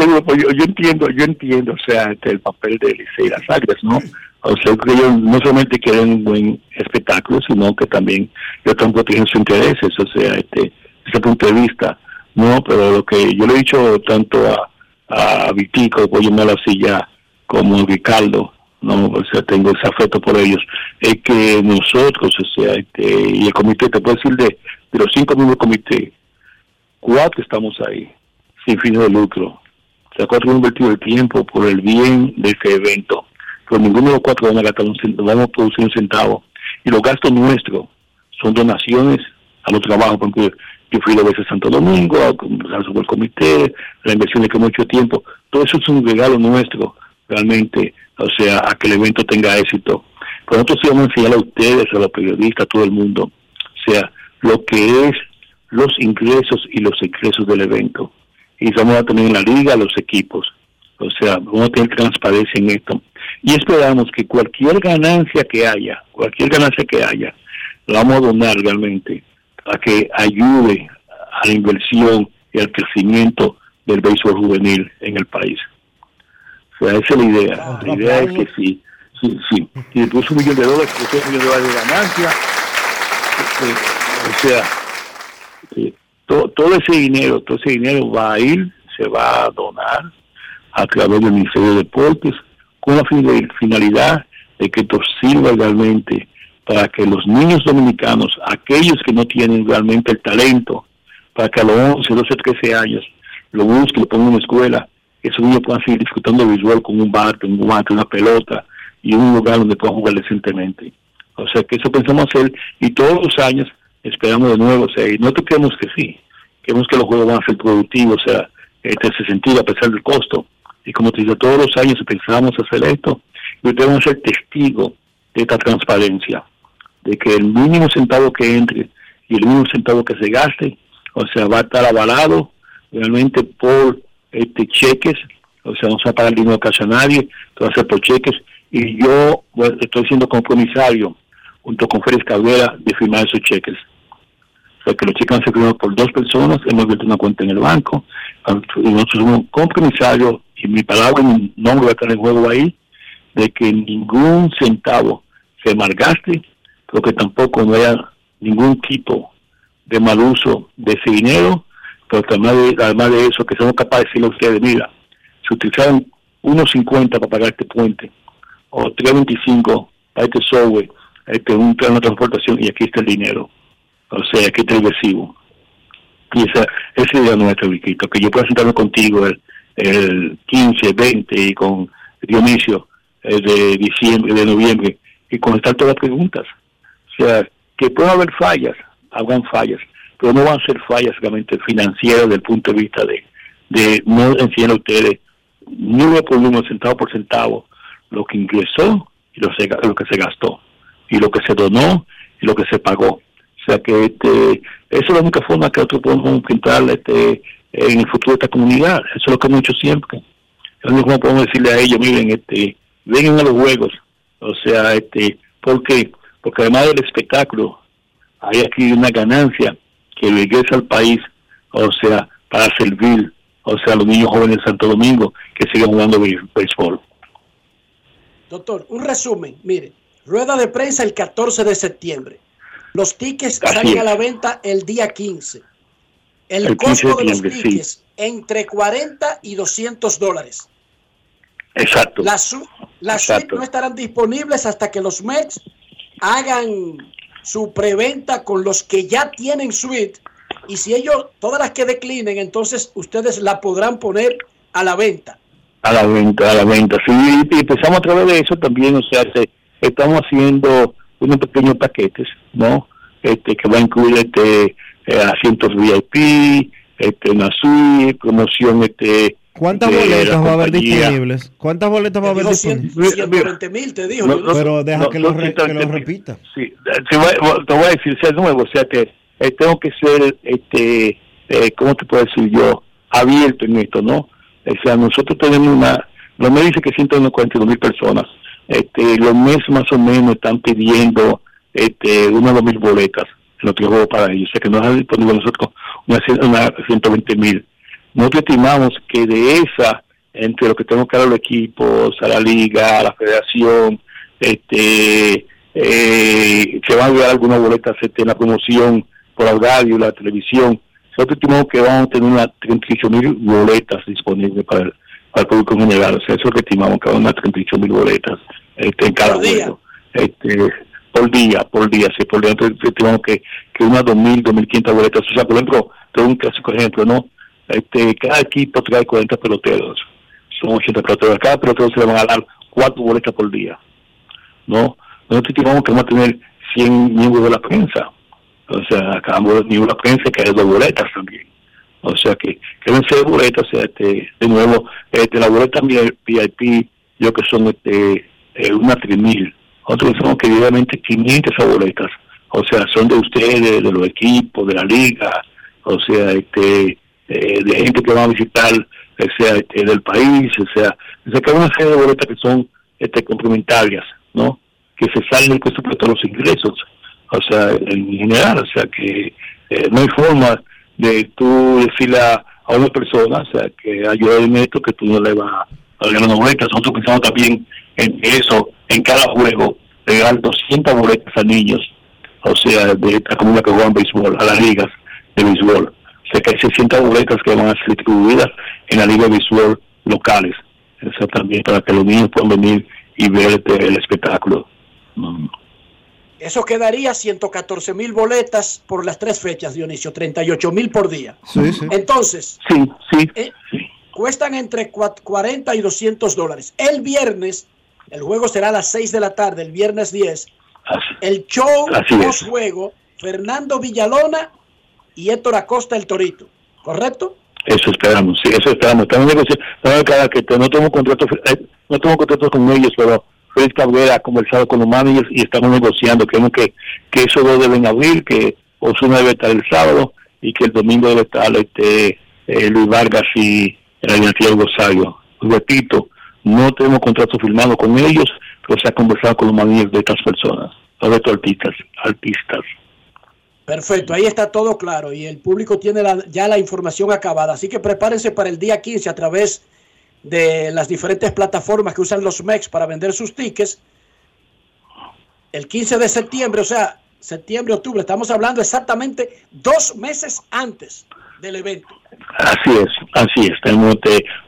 yo, yo entiendo, yo entiendo, o sea, este, el papel de Licey y las Águilas, ¿no? O sea, que ellos no solamente quieren un buen espectáculo, sino que también ellos están protegiendo sus intereses, o sea, este, ese punto de vista, ¿no? Pero lo que yo le he dicho tanto a, a Vitico, voy a así ya, como a Ricardo, no, o sea, tengo ese afecto por ellos, es que nosotros, o sea, este, y el comité, te puedo decir de, de los cinco miembros del comité, cuatro estamos ahí, sin fines de lucro. O sea, cuatro hemos invertido el tiempo por el bien de este evento. Pero ninguno de los cuatro vamos a gastar un vamos a producir un centavo. Y los gastos nuestros son donaciones a los trabajos, porque Yo fui dos veces a Santo Domingo, al el comité, la inversión de que mucho tiempo. Todo eso es un regalo nuestro, realmente, o sea, a que el evento tenga éxito. Pero nosotros sí vamos a enseñar a ustedes, a los periodistas, a todo el mundo, o sea, lo que es los ingresos y los egresos del evento. Y vamos a tener en la liga los equipos. O sea, vamos a tener transparencia en esto. Y esperamos que cualquier ganancia que haya, cualquier ganancia que haya, la vamos a donar realmente a que ayude a la inversión y al crecimiento del béisbol juvenil en el país. O sea, esa es la idea. La idea es que sí, sí, sí. Si puso un millón de dólares, puso un millón de dólares de ganancia, este, o sea, todo, todo ese dinero, todo ese dinero va a ir, se va a donar a través del Ministerio de Deportes con la finalidad de que esto sirva realmente para que los niños dominicanos, aquellos que no tienen realmente el talento, para que a los 11, 12, 13 años lo busquen, lo pongan en una escuela, esos niños puedan seguir disfrutando visual con un bate, un guante, una pelota y un lugar donde puedan jugar decentemente. O sea que eso pensamos hacer y todos los años esperamos de nuevo, o sea, y nosotros creemos que sí, queremos que los juegos van a ser productivos, o sea, en ese sentido, a pesar del costo. Y como te digo, todos los años pensamos hacer esto, y ustedes van a ser testigos de esta transparencia, de que el mínimo centavo que entre y el mínimo centavo que se gaste, o sea, va a estar avalado realmente por este cheques, o sea, no se va a pagar dinero casi a nadie, todo va a ser por cheques, y yo estoy siendo compromisario junto con Félix Cabrera de firmar esos cheques. O sea, que los cheques han sido firmados por dos personas, hemos abierto una cuenta en el banco, nosotros somos compromisarios, y mi palabra mi nombre va a estar en juego ahí, de que ningún centavo se malgaste, pero que tampoco no haya ningún tipo de mal uso de ese dinero, pero además de, además de eso, que somos capaces de decirle a ustedes, mira, si utilizaron 1.50 para pagar este puente, o 3.25 para este software, este, un plan de transportación y aquí está el dinero. O sea, aquí está el recibo. Y esa, esa idea nuestra, Viquito, que yo pueda sentarme contigo el, el 15, 20 y con Dionisio el de diciembre, de noviembre, y contestar todas las preguntas. O sea, que pueda haber fallas, habrán fallas, pero no van a ser fallas realmente financieras desde el punto de vista de, de no enseñar a ustedes uno por uno, centavo por centavo, lo que ingresó y lo, lo que se gastó y lo que se donó y lo que se pagó. O sea que este, esa es la única forma que nosotros podemos pintar este, en el futuro de esta comunidad. Eso es lo que hemos hecho siempre. Es lo que podemos decirle a ellos, miren, este, vengan a los juegos. O sea, este, ¿por qué? Porque además del espectáculo, hay aquí una ganancia que regresa al país, o sea, para servir, o sea, a los niños jóvenes de Santo Domingo que siguen jugando béisbol. Doctor, un resumen, mire, Rueda de prensa el 14 de septiembre. Los tickets salen a la venta el día 15. El, costo de, los tickets entre 40 y 200 dólares. Exacto. Las la suites no estarán disponibles hasta que los Mets hagan su preventa con los que ya tienen suite. Y si ellos, todas las que declinen, entonces ustedes la podrán poner a la venta. A la venta, a la venta. Sí, y empezamos a través de eso también, o sea, se, estamos haciendo unos pequeños paquetes, ¿no? Este, que va a incluir este eh, asientos VIP, este, una suite, promoción, este. ¿Cuántas boletas va a haber disponibles? ¿Cuántas boletas va a haber disponibles? 120 mil, te dijo. pero deja que, lo, repita. Sí, te voy, a decir, sea nuevo, o sea que eh, tengo que ser, este, eh, ¿cómo te puedo decir yo? Abierto en esto, ¿no? O sea, nosotros tenemos una, lo me dice que 142 mil personas este, los meses más o menos están pidiendo este, unas dos mil boletas lo que juego para ellos, o sea que nos han disponible nosotros unas una 120 mil. Nosotros estimamos que de esa, entre lo que tenemos que dar a los equipos, a la liga, a la federación, este, eh, se van a dar algunas boletas este, en la promoción por la radio, la televisión. Nosotros estimamos que vamos a tener unas 38 mil boletas disponibles para el, para el público en general. O sea, eso es lo que estimamos que van a unas 38 mil boletas este, en cada juego. Este, por día, por día, sí, por día. Entonces, tenemos que, que unas 2.000, 2.500 boletas. O sea, por ejemplo, tengo un clásico ejemplo, ¿no? Este, cada equipo trae 40 peloteros. Son 80 peloteros. A cada pelotero se le van a dar cuatro boletas por día. ¿No? Nosotros estimamos que vamos a tener 100 miembros de la prensa. O sea, acabamos de una prensa que hay dos boletas también. O sea que deben ser boletas, o sea, este, de nuevo, este, la boleta VIP, yo que son este, eh, una mil, otros son queridamente 500 boletas, o sea, son de ustedes, de los equipos, de la liga, o sea, este, eh, de gente que va a visitar, o sea, este, del país, o sea, se que una serie de boletas que son este, complementarias, ¿no? Que se salen del presupuesto de los ingresos, o sea, en general, o sea, que eh, no hay forma de tú decirle a, una persona, o sea, que ayuda en esto, que tú no le vas a ganar boletas. Nosotros pensamos también en eso, en cada juego, regalar 200 boletas a niños, o sea, de esta comunidad que juegan béisbol, a las ligas de béisbol. Que hay 600 boletas que van a ser distribuidas en la liga de béisbol locales. Eso también para que los niños puedan venir y ver este, el espectáculo. Eso quedaría 114 mil boletas por las tres fechas, Dionisio, 38 mil por día. Entonces, sí, sí, eh, cuestan entre 40 y 200 dólares. El viernes, el juego será a las 6 de la tarde, el viernes 10. el show post-juego, Fernando Villalona y Héctor Acosta el Torito, ¿correcto? Eso esperamos, sí, eso esperamos. Estamos negociando, no tengo contrato, eh, no tengo contratos con ellos, pero Félix Cabrera ha conversado con los managers y estamos negociando. Creemos que, que esos dos deben abrir, que Osuna debe estar el sábado y que el domingo debe estar este, eh, Luis Vargas y el Ignacio Rosario. Repito, no tenemos contrato firmado con ellos, pero se ha conversado con los managers de estas personas, sobre todo artistas. artistas. Perfecto, ahí está todo claro y el público tiene ya la información acabada. Así que prepárense para el día 15 a través de las diferentes plataformas que usan los MEX para vender sus tickets. El 15 de septiembre, o sea, septiembre, octubre, estamos hablando exactamente dos meses antes del evento. Así es, así es. Tenemos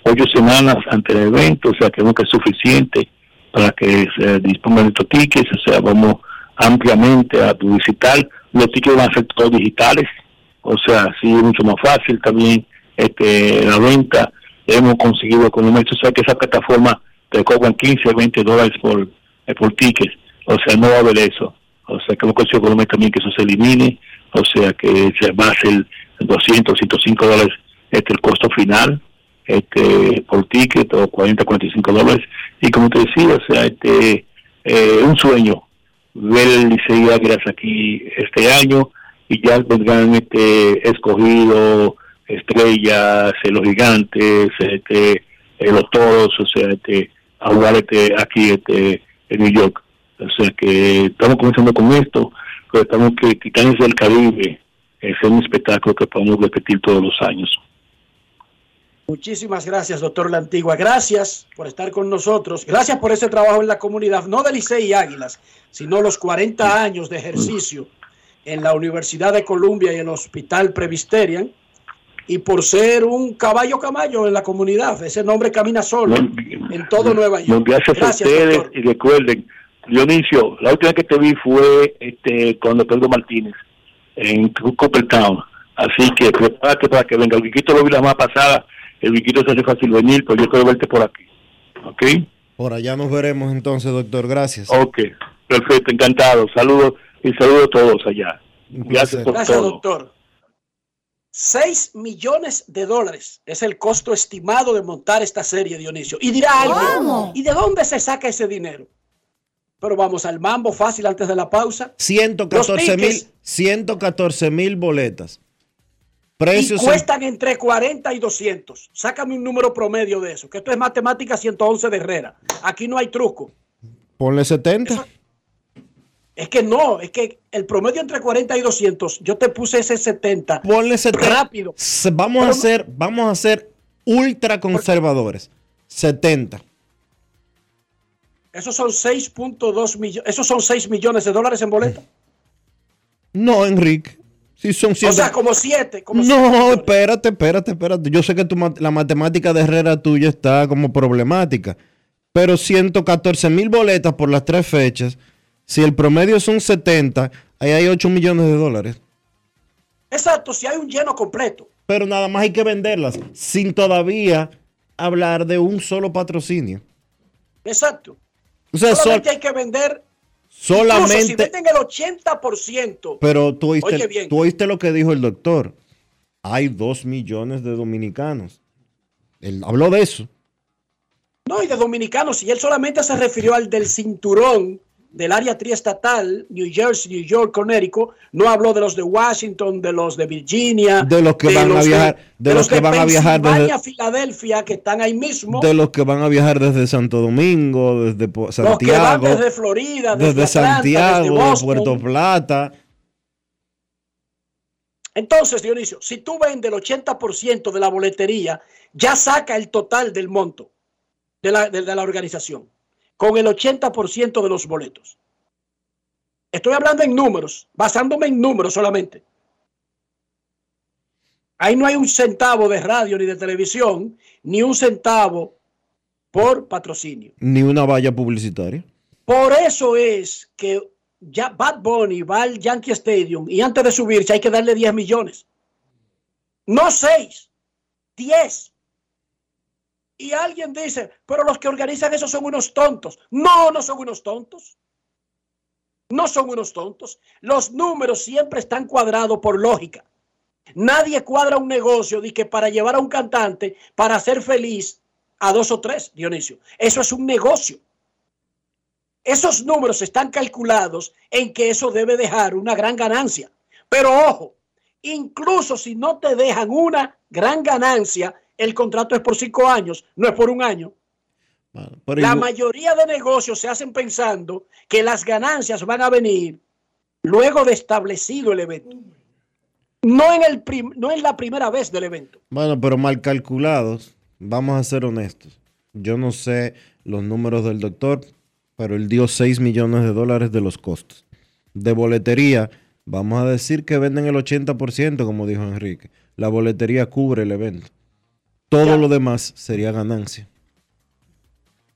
ocho semanas antes del evento, o sea, que nunca es suficiente para que se dispongan estos tickets, o sea, vamos ampliamente a publicitar. Los tickets van a ser todos digitales, o sea, así es mucho más fácil también este, la venta. Hemos conseguido con un o que esa plataforma te cobran 15 20 dólares por, eh, por ticket, o sea, no va a haber eso, o sea, que hemos conseguido con un también que eso se elimine, o sea, que se va a ser 200, 105 dólares este el costo final, este por ticket o 40, 45 dólares, y como te decía, o sea, este eh, un sueño ver el Licey Águilas aquí este año y ya vendrán este escogido estrellas, eh, los gigantes, este, eh, los toros, o sea, este, a jugar este, aquí este, en New York. O sea que estamos comenzando con esto, pero estamos que Titanes del Caribe es un espectáculo que podemos repetir todos los años. Muchísimas gracias, doctor La Antigua. Gracias por estar con nosotros. Gracias por ese trabajo en la comunidad, no de Licey y Águilas, sino los 40 años de ejercicio en la Universidad de Columbia y en el Hospital Previsterian y por ser un caballo camayo en la comunidad. Ese nombre camina solo en todo Nueva York. Gracias, a ustedes y recuerden, Dionisio, la última que te vi fue este cuando Pedro Martínez en Coppertown. Así que prepárate para que venga. El Viquito lo vi la más pasada. El Viquito se hace fácil venir, pero yo quiero verte por aquí. ¿Ok? Por allá nos veremos entonces, doctor. Gracias. Ok, perfecto, encantado. Saludos y saludos a todos allá. Gracias por Gracias, doctor. 6 millones de dólares es el costo estimado de montar esta serie, Dionisio. Y dirá algo, ¿y de dónde se saca ese dinero? Pero vamos al mambo fácil antes de la pausa. 114 mil 114 mil boletas. Precios y cuestan entre 40 y 200. Sácame un número promedio de eso, que esto es matemática 111 de Herrera. Aquí no hay truco. Ponle 70. Es que no, es que el promedio entre 40 y 200, yo te puse ese 70. Ponle 70. Rápido. Vamos a hacer, vamos a ser ultra conservadores. 70. Esos son 6.2 millones, esos son 6 millones de dólares en boleta. No, Enrique. Si son O sea, como 7. no, espérate, espérate, espérate. Yo sé que tu, la matemática de Herrera tuya está como problemática. Pero 114 mil boletas por las tres fechas si el promedio son 70, ahí hay 8 millones de dólares. Exacto, si hay un lleno completo. Pero nada más hay que venderlas sin todavía hablar de un solo patrocinio. Exacto. O sea, Solamente hay que vender Incluso si Solamente. venden el 80%, Pero tú oíste, Oye bien. tú oíste lo que dijo el doctor. Hay dos millones de dominicanos. Él habló de eso. no, y de dominicanos, y él solamente se refirió al del cinturón del área triestatal, New Jersey, New York, Connecticut, no habló de los de Washington, de los de Virginia, De los que van a viajar- de los que van a viajar desde- Filadelfia, que están ahí mismo, De los que van a viajar desde Santo Domingo, desde Po- los que van Santiago, desde Florida, desde, desde Atlanta, Santiago, desde de. Puerto Plata. Entonces, Dionisio, si tú vendes el 80% de la boletería, ya saca el total del monto de la, de- de la organización, con el 80% de los boletos. Estoy hablando en números, basándome en números solamente. Ahí no hay un centavo de radio ni de televisión, ni un centavo por patrocinio. Ni una valla publicitaria. Por eso es que ya Bad Bunny va al Yankee Stadium y antes de subirse hay que darle 10 millones. No 6, 10. Y alguien dice, pero los que organizan eso son unos tontos. No, no son unos tontos. No son unos tontos. Los números siempre están cuadrados por lógica. Nadie cuadra un negocio de que para llevar a un cantante para hacer feliz a dos o tres, Dionisio. Eso es un negocio. Esos números están calculados en que eso debe dejar una gran ganancia. Pero ojo, incluso si no te dejan una gran ganancia, el contrato es por cinco años, no es por un año. Bueno, La igual- mayoría de negocios se hacen pensando que las ganancias van a venir luego de establecido el evento. No en, el prim- no en la primera vez del evento. Bueno, pero mal calculados, vamos a ser honestos. Yo no sé los números del doctor, pero él dio 6 millones de dólares de los costos. De boletería, vamos a decir que venden el 80%, como dijo Enrique. La boletería cubre el evento. Todo Ya. lo demás sería ganancia.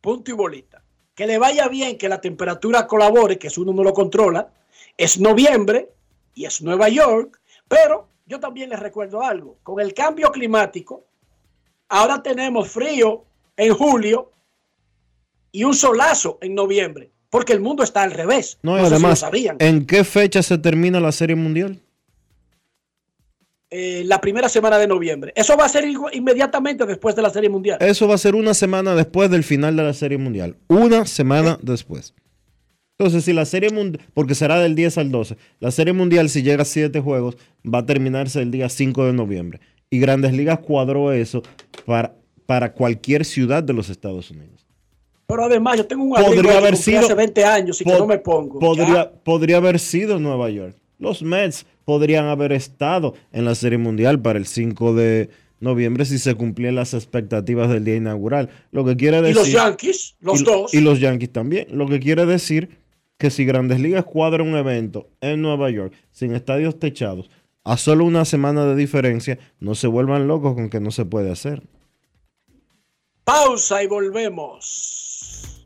punto y bolita. Que le vaya bien, que la temperatura colabore, que eso uno no lo controla. Es noviembre y es Nueva York, pero yo también les recuerdo algo. Con el cambio climático, ahora tenemos frío en julio y un solazo en noviembre, porque el mundo está al revés. No, y lo además, sabían. ¿en qué fecha se termina la Serie Mundial? Eh, la primera semana de noviembre. Eso va a ser inmediatamente después de la Serie Mundial. Eso va a ser una semana después del final de la Serie Mundial. Una semana después. Entonces, si la Serie Mundial, porque será del 10 al 12, la Serie Mundial, si llega a 7 juegos, va a terminarse el día 5 de noviembre. Y Grandes Ligas cuadró eso para, para cualquier ciudad de los Estados Unidos. Pero además, yo tengo un Podría amigo que haber sido- hace 20 años y que no me pongo. Podría, Ya. podría haber sido Nueva York. Los Mets podrían haber estado en la Serie Mundial para el 5 de noviembre si se cumplían las expectativas del día inaugural. Lo que quiere Y decir... los Yankees, los y, dos. Y los Yankees también. Lo que quiere decir que si Grandes Ligas cuadra un evento en Nueva York sin estadios techados, a solo una semana de diferencia, no se vuelvan locos con que no se puede hacer. Pausa y volvemos.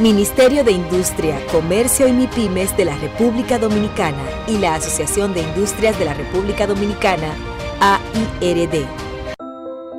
Ministerio de Industria, Comercio y MIPIMES de la República Dominicana y la Asociación de Industrias de la República Dominicana, AIRD.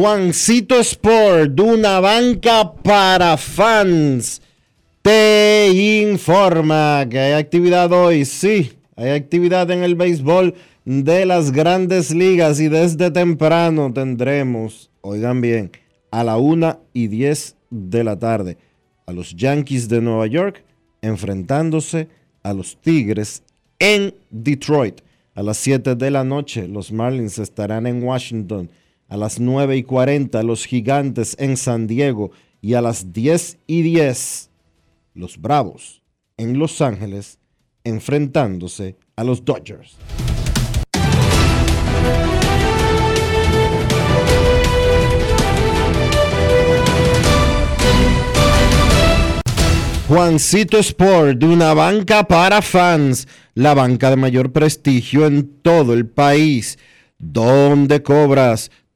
Juancito Sport, una banca para fans, te informa que hay actividad hoy. Sí, hay actividad en el béisbol de las grandes ligas y desde temprano tendremos, oigan bien, a la 1 y 10 de la tarde a los Yankees de Nueva York enfrentándose a los Tigres en Detroit. A las 7 de la noche los Marlins estarán en Washington a las 9 y 40 los Gigantes en San Diego y a las 10 y 10 los Bravos en Los Ángeles enfrentándose a los Dodgers. Juancito Sport, de una banca para fans, la banca de mayor prestigio en todo el país, donde cobras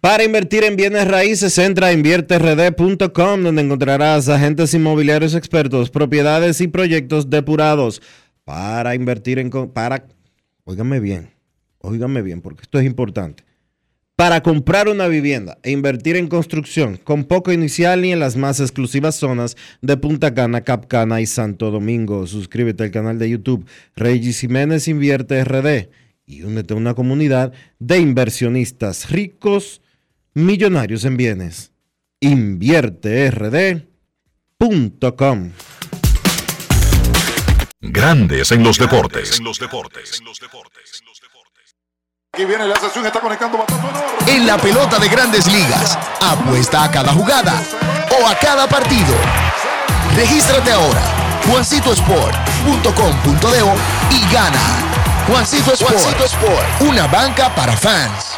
Para invertir en bienes raíces, entra a invierterd.com, donde encontrarás agentes inmobiliarios expertos, propiedades y proyectos depurados. Para invertir en. Para. Óigame bien. óigame bien, porque esto es importante, para comprar una vivienda e invertir en construcción con poco inicial y en las más exclusivas zonas de Punta Cana, Capcana y Santo Domingo. Suscríbete al canal de YouTube Regis Jiménez Invierte RD y únete a una comunidad de inversionistas ricos, millonarios en bienes. InvierteRD.com Grandes en los deportes. Aquí viene la sesión, está conectando En la pelota de grandes ligas, apuesta a cada jugada o a cada partido. Regístrate ahora, juancitosport.com.de y gana. Juancito Sport, una banca para fans.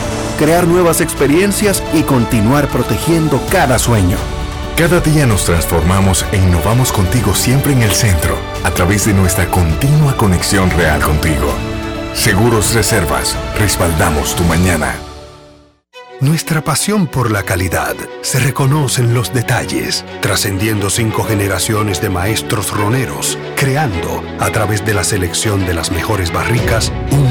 crear nuevas experiencias y continuar protegiendo cada sueño. Cada día nos transformamos e innovamos contigo siempre en el centro, a través de nuestra continua conexión real contigo. Seguros Reservas, respaldamos tu mañana. Nuestra pasión por la calidad se reconoce en los detalles, trascendiendo cinco generaciones de maestros roneros, creando, a través de la selección de las mejores barricas, un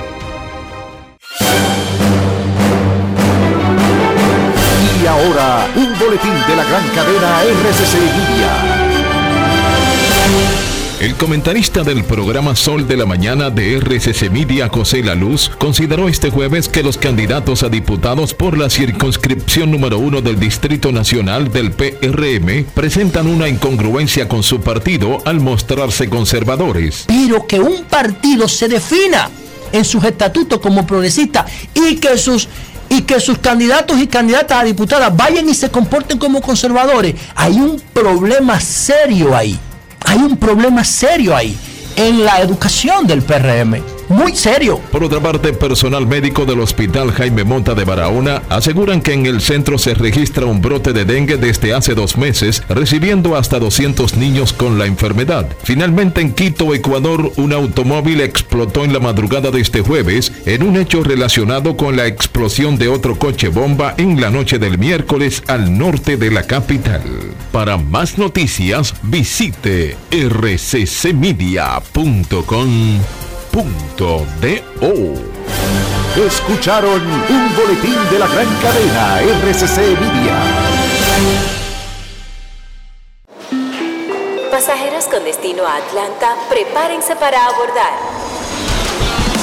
Y ahora, un boletín de la gran cadena RCC Media. El comentarista del programa Sol de la Mañana de RCC Media, José La Luz, consideró este jueves que los candidatos a diputados por la circunscripción número uno del Distrito Nacional del PRM presentan una incongruencia con su partido al mostrarse conservadores. Pero que un partido se defina en sus estatutos como progresista y que sus y que sus candidatos y candidatas a diputadas vayan y se comporten como conservadores, hay un problema serio ahí. Hay un problema serio ahí en la educación del PRM. Muy serio. Por otra parte, personal médico del Hospital Jaime Monta de Barahona aseguran que en el centro se registra un brote de dengue desde hace dos meses, recibiendo hasta 200 niños con la enfermedad. Finalmente, en Quito, Ecuador, un automóvil explotó en la madrugada de este jueves en un hecho relacionado con la explosión de otro coche bomba en la noche del miércoles al norte de la capital. Para más noticias, visite rccmedia.com.do. Escucharon un boletín de la gran cadena RCC Media. Pasajeros con destino a Atlanta, prepárense para abordar.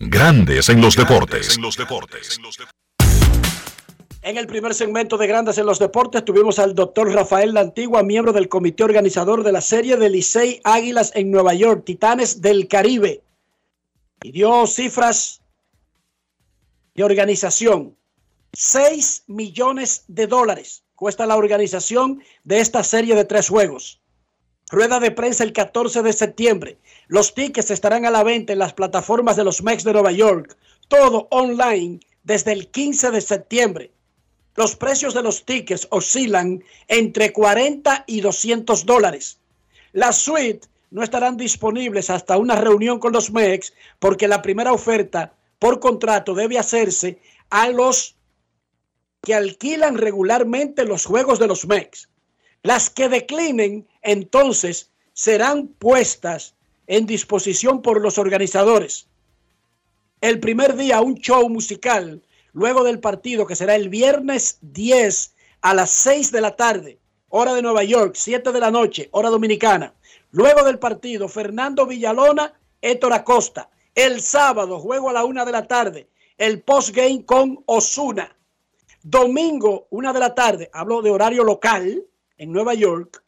Grandes en los deportes. En el primer segmento de Grandes en los Deportes tuvimos al doctor Rafael La Antigua, miembro del comité organizador de la serie de Licey Águilas en Nueva York, Titanes del Caribe. Y dio cifras de organización. 6 millones de dólares cuesta la organización de esta serie de tres juegos. Rueda de prensa el 14 de septiembre. Los tickets estarán a la venta en las plataformas de los Mex de Nueva York. Todo online desde el 15 de septiembre. Los precios de los tickets oscilan entre 40 y 200 dólares. Las suites no estarán disponibles hasta una reunión con los MEX porque la primera oferta por contrato debe hacerse a los que alquilan regularmente los juegos de los MEX. Las que declinen entonces serán puestas en disposición por los organizadores. El primer día un show musical, luego del partido que será el viernes 10 a las 6 de la tarde, hora de Nueva York, 7 de la noche, hora dominicana. Luego del partido, Fernando Villalona, Héctor Acosta. El sábado, juego a la una de la tarde, el postgame con Osuna. Domingo, una de la tarde, hablo de horario local en Nueva York.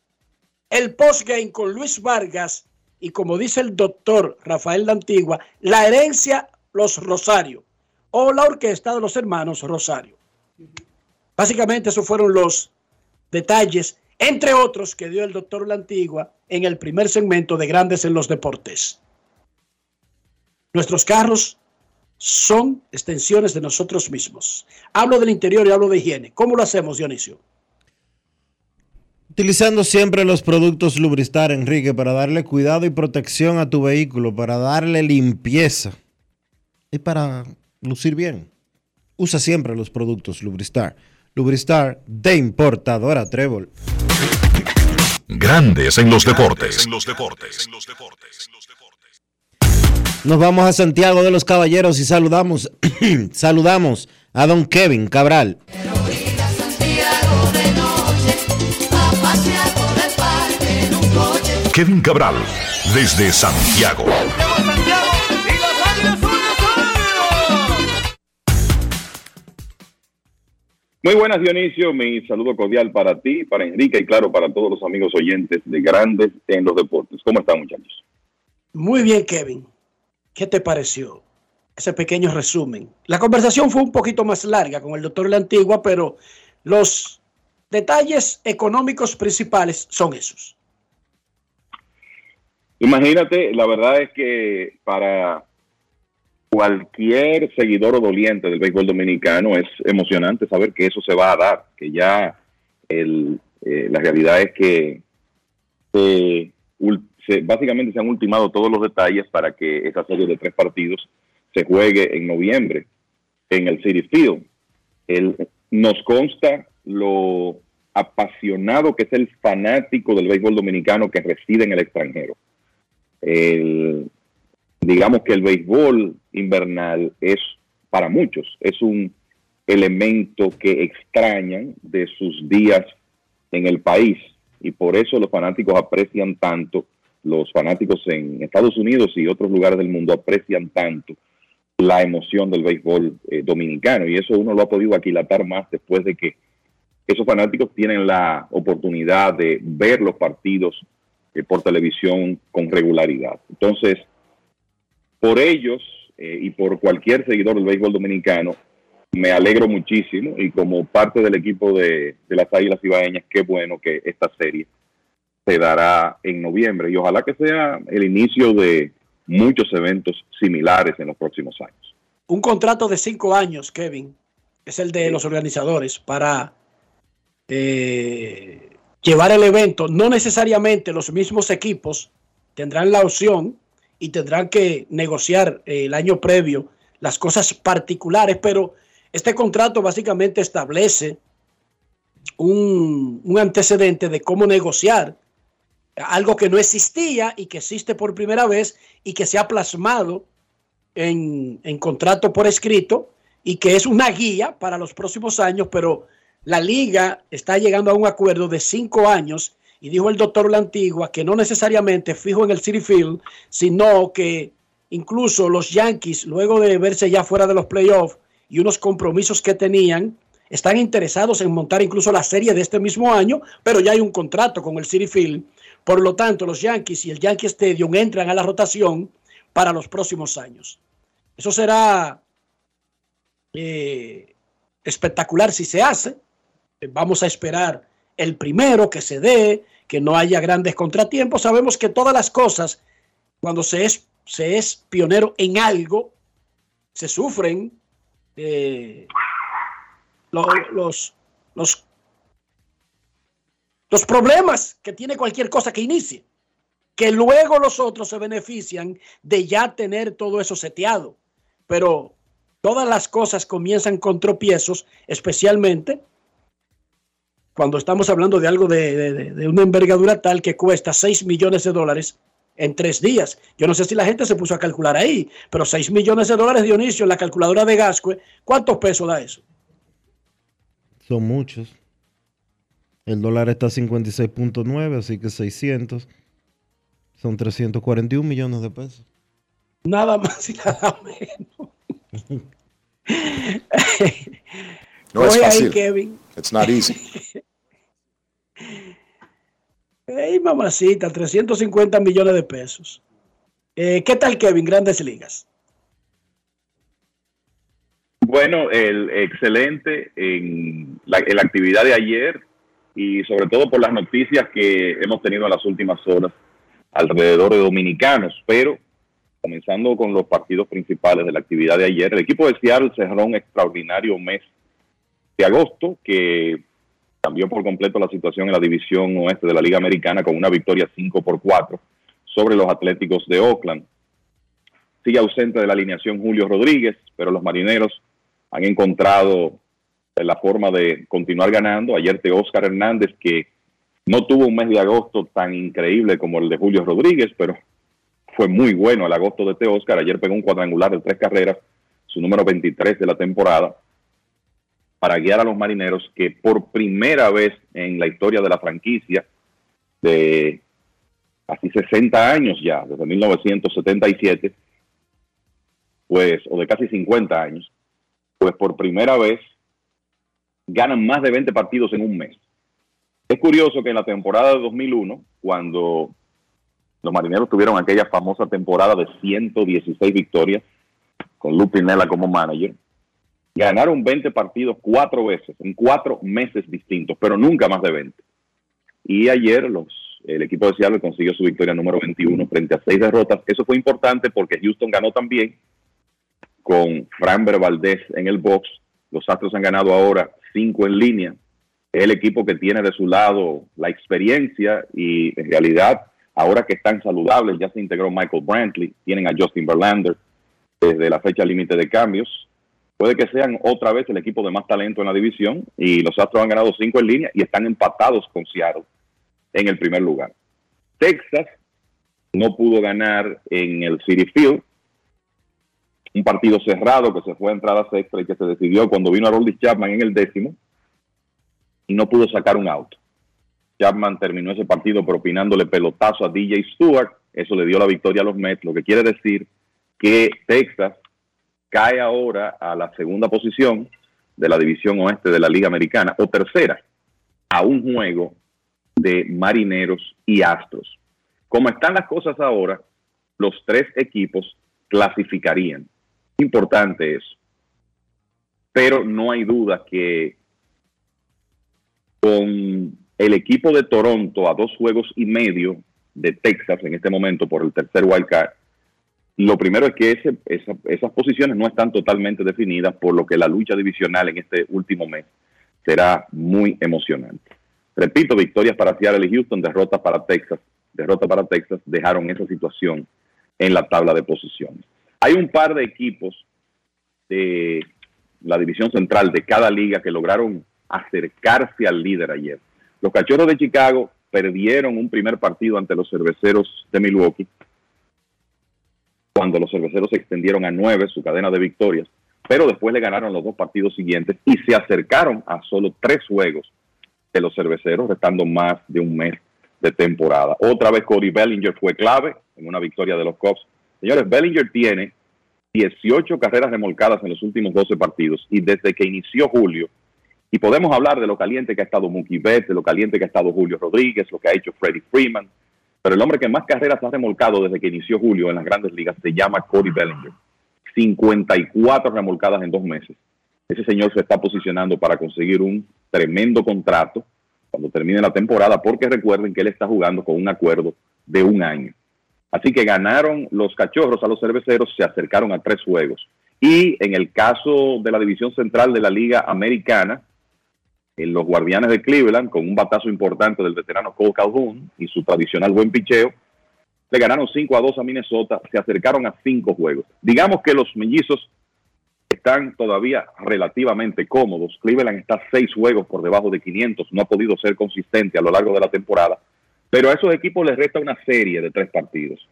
El postgame con Luis Vargas y como dice el doctor Rafael de Antigua, la herencia Los Rosario o la orquesta de los hermanos Rosario. Básicamente esos fueron los detalles, entre otros, que dio el doctor La Antigua en el primer segmento de Grandes en los Deportes. Nuestros carros son extensiones de nosotros mismos. Hablo del interior y hablo de higiene. ¿Cómo lo hacemos, Dionisio? Utilizando siempre los productos Lubristar, Enrique, para darle cuidado y protección a tu vehículo, para darle limpieza y para lucir bien. Usa siempre los productos Lubristar. Lubristar de importadora Trébol. Grandes en los deportes. Nos vamos a Santiago de los Caballeros y saludamos, saludamos a don Kevin Cabral. Kevin Cabral, desde Santiago. Muy buenas, Dionisio. Mi saludo cordial para ti, para Enrique y, claro, para todos los amigos oyentes de Grandes en los Deportes. ¿Cómo están, muchachos? Muy bien, Kevin. ¿Qué te pareció ese pequeño resumen? La conversación fue un poquito más larga con el doctor La Antigua, pero los detalles económicos principales son esos. Imagínate, la verdad es que para cualquier seguidor o doliente del béisbol dominicano es emocionante saber que eso se va a dar, que ya el, eh, la realidad es que se, básicamente se han ultimado todos los detalles para que esa serie de tres partidos se juegue en noviembre en el City Field. El, nos consta lo apasionado que es el fanático del béisbol dominicano que reside en el extranjero el, digamos que el béisbol invernal es para muchos, es un elemento que extrañan de sus días en el país y por eso los fanáticos aprecian tanto, los fanáticos en Estados Unidos y otros lugares del mundo aprecian tanto la emoción del béisbol eh, dominicano. Y eso uno lo ha podido aquilatar más después de que esos fanáticos tienen la oportunidad de ver los partidos eh, por televisión con regularidad. Entonces, por ellos eh, y por cualquier seguidor del béisbol dominicano, me alegro muchísimo y como parte del equipo de, de las Águilas Ibaeñas, qué bueno que esta serie se dará en noviembre y ojalá que sea el inicio de muchos eventos similares en los próximos años. Un contrato de cinco años, Kevin, es el de los organizadores para eh, llevar el evento. No necesariamente los mismos equipos tendrán la opción y tendrán que negociar eh, el año previo las cosas particulares, pero este contrato básicamente establece un, un antecedente de cómo negociar algo que no existía y que existe por primera vez y que se ha plasmado en, en, contrato por escrito y que es una guía para los próximos años, pero la liga está llegando a un acuerdo de cinco años y dijo el doctor La Antigua que no necesariamente fijo en el City Field, sino que incluso los Yankees, luego de verse ya fuera de los playoffs y unos compromisos que tenían, están interesados en montar incluso la serie de este mismo año, pero ya hay un contrato con el City Field por lo tanto, los Yankees y el Yankee Stadium entran a la rotación para los próximos años. Eso será eh, espectacular si se hace. Vamos a esperar el primero que se dé, que no haya grandes contratiempos. Sabemos que todas las cosas, cuando se es, se es pionero en algo, se sufren eh, los, los, los los problemas que tiene cualquier cosa que inicie, que luego los otros se benefician de ya tener todo eso seteado. Pero todas las cosas comienzan con tropiezos, especialmente cuando estamos hablando de algo de, una envergadura tal que cuesta 6 millones de dólares en tres días. Yo no sé si la gente se puso a calcular ahí, pero 6 millones de dólares, Dionisio, en la calculadora de Gascue, ¿cuántos pesos da eso? Son muchos. El dólar está a 56.9, así que 600. Son 341 millones de pesos. Nada más y nada menos. no es fácil. Ahí, Kevin. It's not easy. Hey, mamacita, 350 millones de pesos. Eh, ¿Qué tal, Kevin? Grandes ligas. Bueno, el excelente en la, la actividad de ayer y sobre todo por las noticias que hemos tenido en las últimas horas alrededor de dominicanos, pero comenzando con los partidos principales de la actividad de ayer, el equipo de Seattle cerró un extraordinario mes de agosto que cambió por completo la situación en la división oeste de la Liga Americana con una victoria 5 por 4 sobre los Atléticos de Oakland. Sigue ausente de la alineación Julio Rodríguez, pero los marineros han encontrado la forma de continuar ganando. Ayer te Oscar Hernández, que no tuvo un mes de agosto tan increíble como el de Julio Rodríguez, pero fue muy bueno el agosto de Te Oscar. Ayer pegó un cuadrangular de tres carreras, su número 23 de la temporada, para guiar a los marineros que por primera vez en la historia de la franquicia, de casi 60 años ya, desde 1977, pues, o de casi 50 años, pues por primera vez ganan más de 20 partidos en un mes. Es curioso que en la temporada de 2001, cuando los marineros tuvieron aquella famosa temporada de 116 victorias, con Lou Pinella como manager, ganaron 20 partidos cuatro veces, en cuatro meses distintos, pero nunca más de 20. Y ayer los, el equipo de Seattle consiguió su victoria número 21 frente a seis derrotas. Eso fue importante porque Houston ganó también con Fran Valdez en el box. Los Astros han ganado ahora cinco en línea. El equipo que tiene de su lado la experiencia y en realidad ahora que están saludables, ya se integró Michael Brantley, tienen a Justin Verlander desde la fecha límite de cambios. Puede que sean otra vez el equipo de más talento en la división y los Astros han ganado cinco en línea y están empatados con Seattle en el primer lugar. Texas no pudo ganar en el City Field, un partido cerrado que se fue a entradas extra y que se decidió cuando vino a Rolly Chapman en el décimo y no pudo sacar un auto. Chapman terminó ese partido propinándole pelotazo a DJ Stewart, eso le dio la victoria a los Mets, lo que quiere decir que Texas cae ahora a la segunda posición de la división oeste de la Liga Americana, o tercera, a un juego de marineros y astros. Como están las cosas ahora, los tres equipos clasificarían. Importante eso. Pero no hay duda que con el equipo de Toronto a dos juegos y medio de Texas en este momento por el tercer wildcard, lo primero es que esas posiciones no están totalmente definidas, por lo que la lucha divisional en este último mes será muy emocionante. Repito, victorias para Seattle y Houston, derrotas para Texas, derrota para Texas, dejaron esa situación en la tabla de posiciones. Hay un par de equipos de la división central de cada liga que lograron acercarse al líder ayer. Los Cachorros de Chicago perdieron un primer partido ante los Cerveceros de Milwaukee, cuando los Cerveceros se extendieron a nueve su cadena de victorias, pero después le ganaron los dos partidos siguientes y se acercaron a solo tres juegos de los Cerveceros, restando más de un mes de temporada. Otra vez Cody Bellinger fue clave en una victoria de los Cubs. Señores, Bellinger tiene 18 carreras remolcadas en los últimos 12 partidos y desde que inició julio, y podemos hablar de lo caliente que ha estado Mookie Betts, de lo caliente que ha estado Julio Rodríguez, lo que ha hecho Freddie Freeman, pero el hombre que más carreras ha remolcado desde que inició julio en las grandes ligas se llama Cody Bellinger. 54 remolcadas en dos meses. Ese señor se está posicionando para conseguir un tremendo contrato cuando termine la temporada, porque recuerden que él está jugando con un acuerdo de un año. Así que ganaron los cachorros a los cerveceros, se acercaron a tres juegos. Y en el caso de la división central de la Liga Americana, en los Guardianes de Cleveland, con un batazo importante del veterano Cole Calhoun y su tradicional buen picheo, le ganaron 5 a 2 a Minnesota, se acercaron a cinco juegos. Digamos que los mellizos están todavía relativamente cómodos. Cleveland está seis juegos por debajo de 500, no ha podido ser consistente a lo largo de la temporada, pero a esos equipos les resta una serie de tres partidos.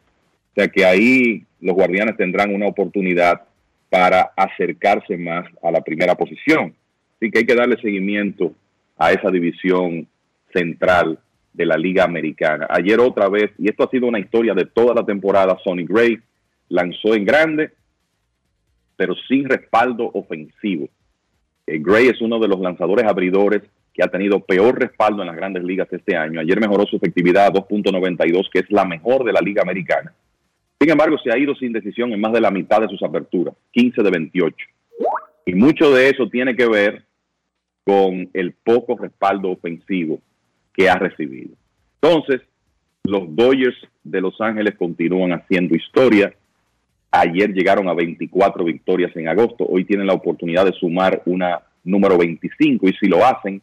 O sea que ahí los guardianes tendrán una oportunidad para acercarse más a la primera posición. Así que hay que darle seguimiento a esa división central de la Liga Americana. Ayer otra vez, y esto ha sido una historia de toda la temporada, Sonny Gray lanzó en grande, pero sin respaldo ofensivo. Eh, Gray es uno de los lanzadores abridores que ha tenido peor respaldo en las grandes ligas este año. Ayer mejoró su efectividad a 2.92, que es la mejor de la liga americana. Sin embargo, se ha ido sin decisión en más de la mitad de sus aperturas, 15 de 28. Y mucho de eso tiene que ver con el poco respaldo ofensivo que ha recibido. Entonces, los Dodgers de Los Ángeles continúan haciendo historia. Ayer llegaron a 24 victorias en agosto. Hoy tienen la oportunidad de sumar una número 25 y si lo hacen,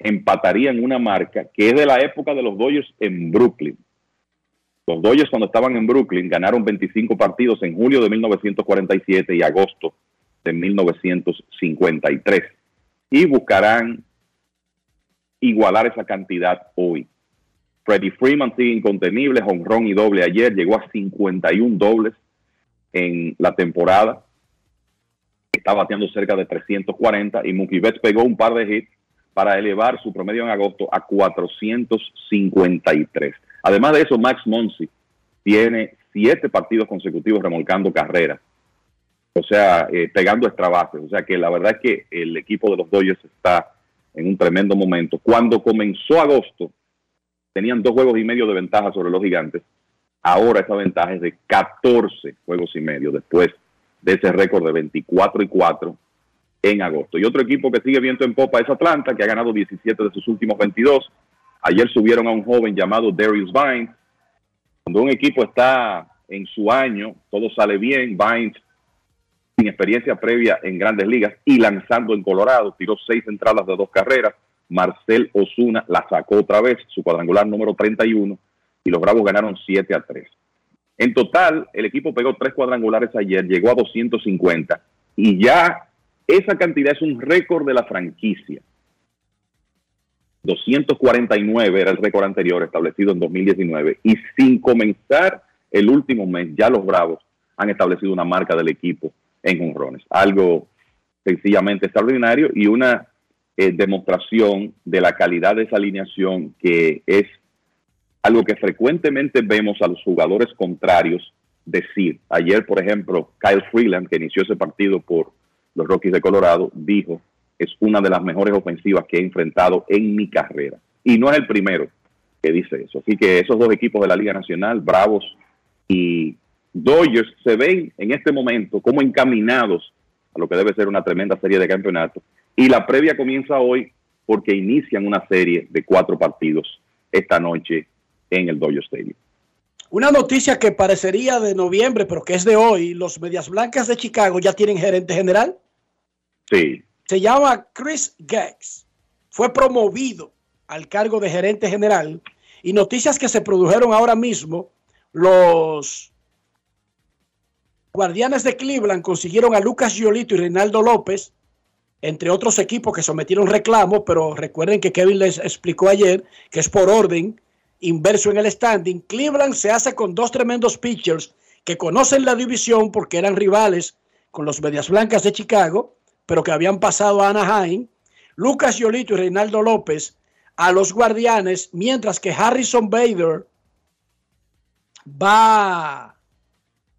empatarían una marca que es de la época de los Dodgers en Brooklyn. Los Dodgers cuando estaban en Brooklyn ganaron 25 partidos en julio de 1947 y agosto de 1953 y buscarán igualar esa cantidad hoy. Freddie Freeman sigue incontenible, honrón y doble ayer, llegó a 51 dobles en la temporada. Está bateando cerca de 340 y Mookie Betts pegó un par de hits para elevar su promedio en agosto a 453. Además de eso, Max Monsi tiene siete partidos consecutivos remolcando carreras. O sea, eh, pegando extra bases. O sea que la verdad es que el equipo de los Dodgers está en un tremendo momento. Cuando comenzó agosto, tenían dos juegos y medio de ventaja sobre los gigantes. Ahora esa ventaja es de 14 juegos y medio después de ese récord de 24 y 4 en agosto. Y otro equipo que sigue viento en popa es Atlanta, que ha ganado 17 de sus últimos 22. Ayer subieron a un joven llamado Darius Vines. Cuando un equipo está en su año, todo sale bien. Vines, sin experiencia previa en grandes ligas y lanzando en Colorado, tiró seis entradas de dos carreras. Marcel Osuna la sacó otra vez, su cuadrangular número 31, y los Bravos ganaron 7 a 3. En total, el equipo pegó tres cuadrangulares ayer, llegó a 250 y ya esa cantidad es un récord de la franquicia. 249 era el récord anterior establecido en 2019 y sin comenzar el último mes ya los Bravos han establecido una marca del equipo en jonrones. Algo sencillamente extraordinario y una eh, demostración de la calidad de esa alineación que es algo que frecuentemente vemos a los jugadores contrarios decir. Ayer, por ejemplo, Kyle Freeland, que inició ese partido por los Rockies de Colorado, dijo, es una de las mejores ofensivas que he enfrentado en mi carrera. Y no es el primero que dice eso. Así que esos dos equipos de la Liga Nacional, Bravos y Dodgers, se ven en este momento como encaminados a lo que debe ser una tremenda serie de campeonatos. Y la previa comienza hoy porque inician una serie de cuatro partidos esta noche en el Dodger Stadium. Una noticia que parecería de noviembre, pero que es de hoy, los Medias Blancas de Chicago ya tienen gerente general. Sí. Se llama Chris Geggs. Fue promovido al cargo de gerente general. Y noticias que se produjeron ahora mismo, los Guardianes de Cleveland consiguieron a Lucas Giolito y Reinaldo López, entre otros equipos que sometieron reclamos, pero recuerden que Kevin les explicó ayer que es por orden inverso en el standing. Cleveland se hace con dos tremendos pitchers que conocen la división porque eran rivales con los Medias Blancas de Chicago, pero que habían pasado a Anaheim. Lucas Yolito y Reinaldo López a los Guardianes, mientras que Harrison Bader va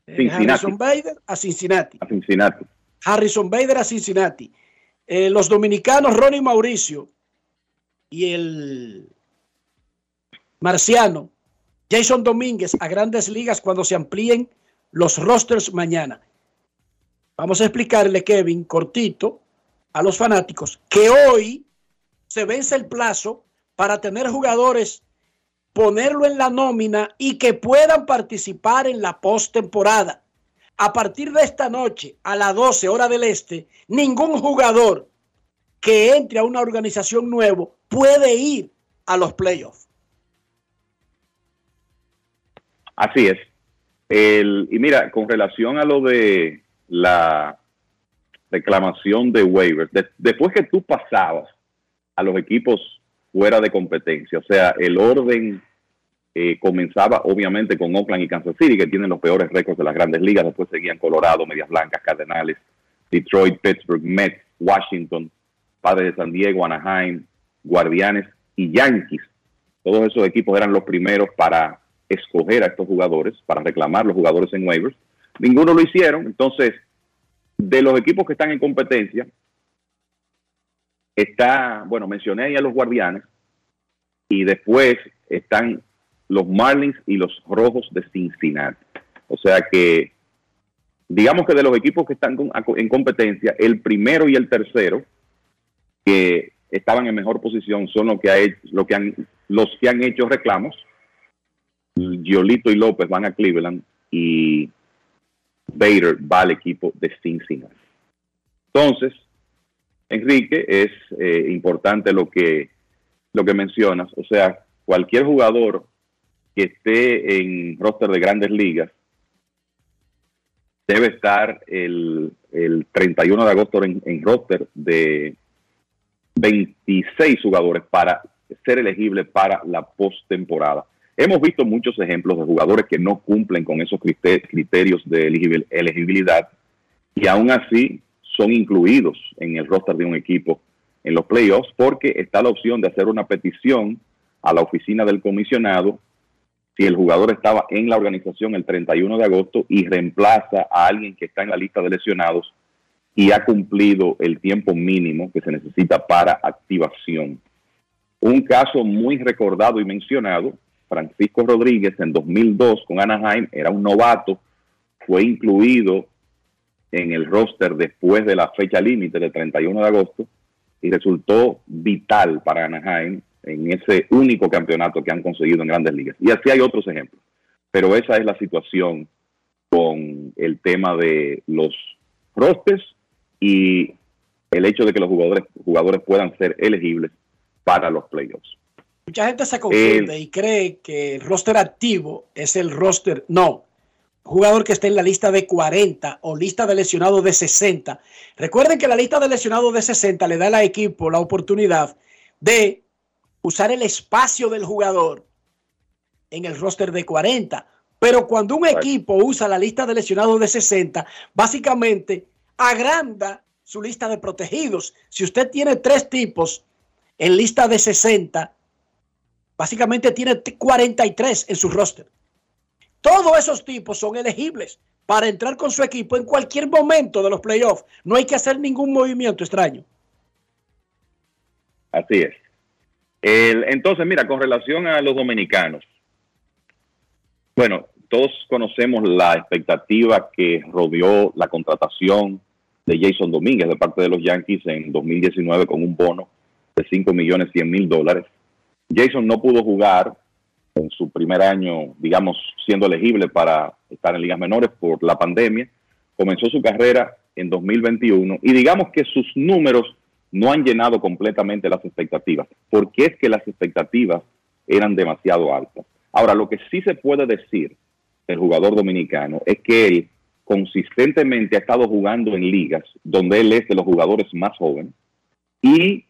eh, Harrison Bader a Cincinnati. A Cincinnati. Harrison Bader a Cincinnati. Eh, los dominicanos Ronnie Mauricio y el Marciano, Jason Domínguez a grandes ligas cuando se amplíen los rosters mañana. Vamos a explicarle, Kevin, cortito, a los fanáticos, que hoy se vence el plazo para tener jugadores, ponerlo en la nómina y que puedan participar en la postemporada. A partir de esta noche, a las 12 horas del este, ningún jugador que entre a una organización nuevo puede ir a los playoffs. Así es. El, y mira, con relación a lo de la reclamación de waivers, después que tú pasabas a los equipos fuera de competencia, o sea, el orden eh, comenzaba obviamente con Oakland y Kansas City, que tienen los peores récords de las grandes ligas, después seguían Colorado, Medias Blancas, Cardenales, Detroit, Pittsburgh, Mets, Washington, Padres de San Diego, Anaheim, Guardianes y Yankees. Todos esos equipos eran los primeros para escoger a estos jugadores, para reclamar los jugadores en waivers. Ninguno lo hicieron. Entonces, de los equipos que están en competencia, está, bueno, mencioné ahí a los Guardianes y después están los Marlins y los Rojos de Cincinnati. O sea que, digamos que de los equipos que están en competencia, el primero y el tercero, que estaban en mejor posición, son los que, ha lo que han, los que han hecho reclamos Giolito y López van a Cleveland y Bader va al equipo de Cincinnati. Entonces, Enrique, es eh, importante lo que, lo que mencionas. O sea, cualquier jugador que esté en roster de grandes ligas debe estar el, 31 de agosto en, en roster de 26 jugadores para ser elegible para la postemporada. Hemos visto muchos ejemplos de jugadores que no cumplen con esos criterios de elegibilidad y aún así son incluidos en el roster de un equipo en los playoffs porque está la opción de hacer una petición a la oficina del comisionado si el jugador estaba en la organización el 31 de agosto y reemplaza a alguien que está en la lista de lesionados y ha cumplido el tiempo mínimo que se necesita para activación. Un caso muy recordado y mencionado Francisco Rodríguez en 2002 con Anaheim era un novato, fue incluido en el roster después de la fecha límite del 31 de agosto y resultó vital para Anaheim en ese único campeonato que han conseguido en grandes ligas. Y así hay otros ejemplos. Pero esa es la situación con el tema de los rosters y el hecho de que los jugadores, jugadores puedan ser elegibles para los playoffs. Mucha gente se confunde y cree que el roster activo es el roster. No, jugador que esté en la lista de 40 o lista de lesionados de 60. Recuerden que la lista de lesionados de 60 le da al equipo la oportunidad de usar el espacio del jugador en el roster de 40. Pero cuando un equipo usa la lista de lesionados de 60, básicamente agranda su lista de protegidos. Si usted tiene tres tipos en lista de 60, Básicamente tiene 43 en su roster. Todos esos tipos son elegibles para entrar con su equipo en cualquier momento de los playoffs. No hay que hacer ningún movimiento extraño. Así es. entonces, mira, con relación a los dominicanos, bueno, todos conocemos la expectativa que rodeó la contratación de Jason Domínguez de parte de los Yankees en 2019 con un bono de 5 millones 100 mil dólares. Jason no pudo jugar en su primer año, digamos, siendo elegible para estar en ligas menores por la pandemia. Comenzó su carrera en 2021 y digamos que sus números no han llenado completamente las expectativas, porque es que las expectativas eran demasiado altas. Ahora, lo que sí se puede decir del jugador dominicano es que él consistentemente ha estado jugando en ligas donde él es de los jugadores más jóvenes y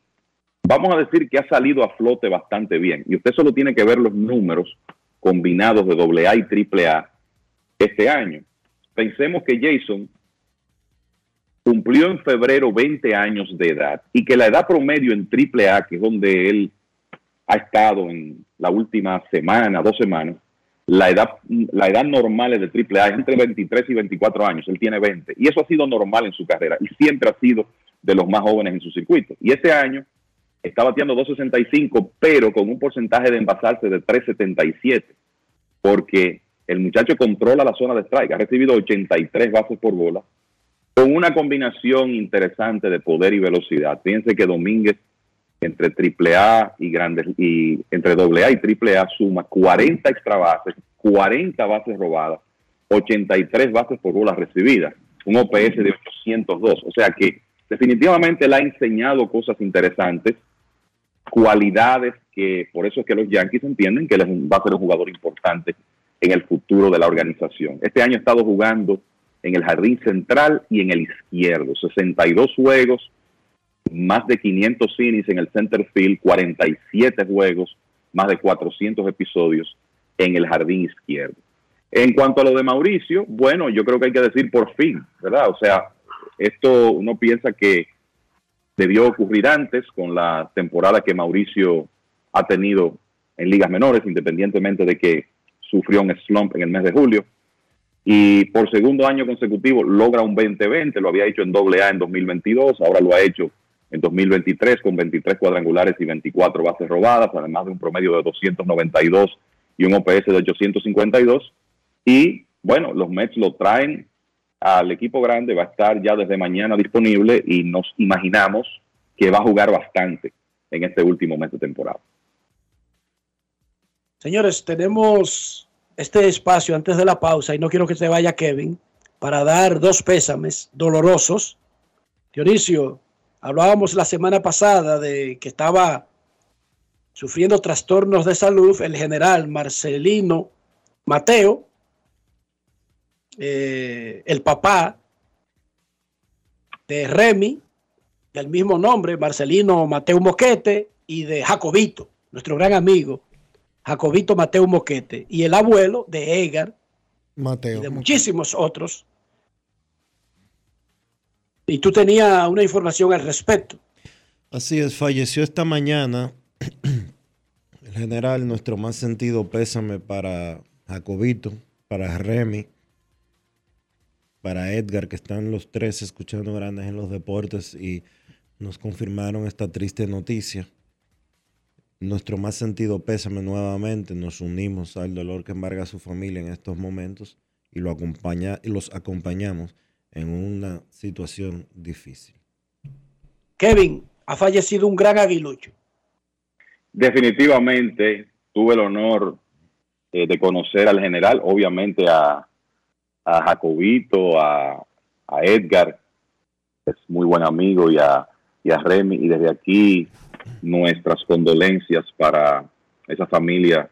vamos a decir que ha salido a flote bastante bien. Y usted solo tiene que ver los números combinados de AA y AAA este año. Pensemos que Jason cumplió en febrero 20 años de edad y que la edad promedio en AAA, que es donde él ha estado en la última semana, dos semanas, la edad, la edad normal de AAA es entre 23 y 24 años, él tiene 20, y eso ha sido normal en su carrera y siempre ha sido de los más jóvenes en su circuito. Y este año está bateando 2.65, pero con un porcentaje de envasarse de 3.77, porque el muchacho controla la zona de strike, ha recibido 83 bases por bola, con una combinación interesante de poder y velocidad. Fíjense que Domínguez entre AAA y grandes y entre AA y AAA suma 40 extra bases, 40 bases robadas, 83 bases por bola recibidas, un OPS de 802. O sea que definitivamente le ha enseñado cosas interesantes cualidades que por eso es que los Yankees entienden que él va a ser un jugador importante en el futuro de la organización. Este año ha estado jugando en el jardín central y en el izquierdo, 62 juegos, más de 500 innings en el center field, 47 juegos, más de 400 episodios en el jardín izquierdo. En cuanto a lo de Mauricio, bueno, yo creo que hay que decir por fin, ¿verdad? O sea, esto uno piensa que debió ocurrir antes con la temporada que Mauricio ha tenido en ligas menores, independientemente de que sufrió un slump en el mes de julio. Y por segundo año consecutivo logra un 2020, lo había hecho en doble A en 2022, ahora lo ha hecho en 2023 con 23 cuadrangulares y 24 bases robadas, además de un promedio de 292 y un OPS de 852. Y bueno, los Mets lo traen al equipo grande, va a estar ya desde mañana disponible y nos imaginamos que va a jugar bastante en este último mes de temporada. Señores, tenemos este espacio antes de la pausa y no quiero que se vaya Kevin para dar dos pésames dolorosos. Dionisio, hablábamos la semana pasada de que estaba sufriendo trastornos de salud el general Marcelino Mateo, eh, el papá de Remy, del mismo nombre, Marcelino Mateo Moquete, y de Jacobito, nuestro gran amigo, Jacobito Mateo Moquete, y el abuelo de Edgar, Mateo. y de muchísimos otros. Y tú tenías una información al respecto. Así es, falleció esta mañana el general, nuestro más sentido pésame para Jacobito, para Remy, para Edgar, que están los tres escuchando grandes en los deportes y nos confirmaron esta triste noticia. Nuestro más sentido pésame nuevamente, nos unimos al dolor que embarga a su familia en estos momentos y, lo acompaña, y los acompañamos en una situación difícil. Kevin, ha fallecido un gran aguilucho. Definitivamente tuve el honor eh, de conocer al general, obviamente a, a Jacobito, a, Edgar, es muy buen amigo, y a, y Remy. Y desde aquí nuestras condolencias para esa familia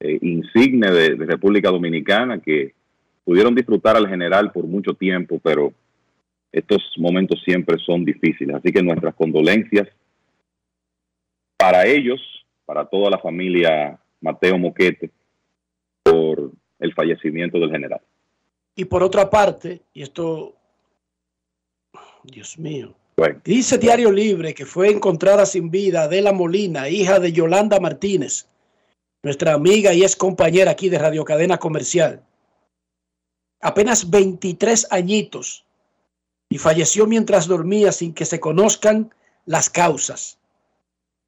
eh, insigne de, República Dominicana que pudieron disfrutar al general por mucho tiempo, pero estos momentos siempre son difíciles. Así que nuestras condolencias para ellos, para toda la familia Mateo Moquete, por el fallecimiento del general. Y por otra parte, y esto, Dios mío, dice Diario Libre que fue encontrada sin vida Adela Molina, hija de Yolanda Martínez, nuestra amiga y es compañera aquí de Radio Cadena Comercial. Apenas 23 añitos y falleció mientras dormía sin que se conozcan las causas.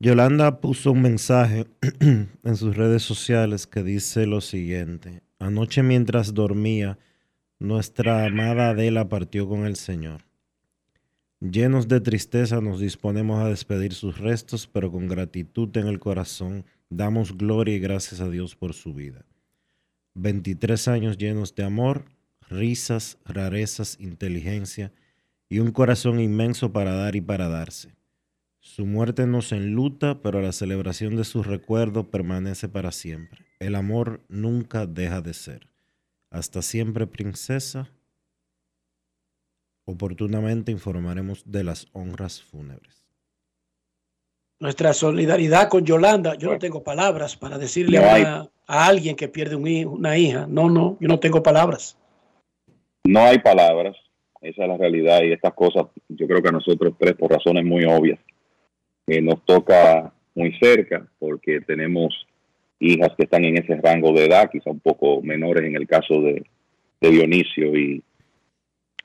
Yolanda puso un mensaje en sus redes sociales que dice lo siguiente. Anoche mientras dormía, nuestra amada Adela partió con el Señor. Llenos de tristeza nos disponemos a despedir sus restos, pero con gratitud en el corazón damos gloria y gracias a Dios por su vida. 23 años llenos de amor, risas, rarezas, inteligencia y un corazón inmenso para dar y para darse. Su muerte nos enluta, pero la celebración de su recuerdo permanece para siempre. El amor nunca deja de ser. Hasta siempre, princesa. Oportunamente informaremos de las honras fúnebres. Nuestra solidaridad con Yolanda. Yo no tengo palabras para decirle a, alguien que pierde una hija. No, no, yo no tengo palabras. No hay palabras. Esa es la realidad y estas cosas, yo creo que a nosotros tres, por razones muy obvias, que nos toca muy cerca porque tenemos hijas que están en ese rango de edad, quizá un poco menores en el caso de, Dionisio y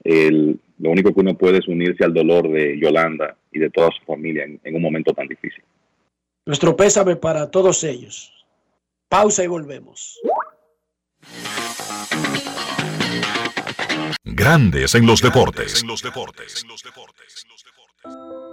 lo único que uno puede es unirse al dolor de Yolanda y de toda su familia en, en un momento tan difícil. Nuestro pésame para todos ellos. Pausa y volvemos. Grandes en los deportes.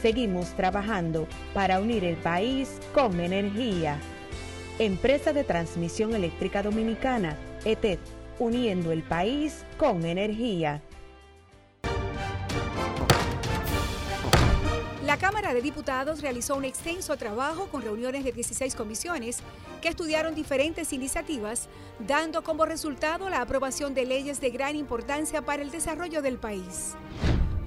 Seguimos trabajando para unir el país con energía. Empresa de Transmisión Eléctrica Dominicana, ETED, uniendo el país con energía. La Cámara de Diputados realizó un extenso trabajo con reuniones de 16 comisiones que estudiaron diferentes iniciativas, dando como resultado la aprobación de leyes de gran importancia para el desarrollo del país.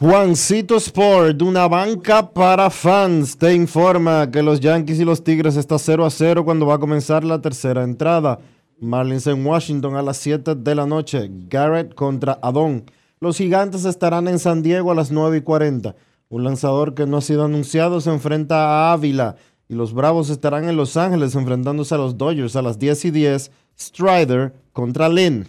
Juancito Sport, una banca para fans, te informa que los Yankees y los Tigres están 0 a 0 cuando va a comenzar la tercera entrada. Marlins en Washington a las 7 de la noche. Garrett contra Adon. Los Gigantes estarán en San Diego a las 9 y 40. Un lanzador que no ha sido anunciado se enfrenta a Ávila. Y los Bravos estarán en Los Ángeles enfrentándose a los Dodgers a las 10 y 10. Strider contra Lynn.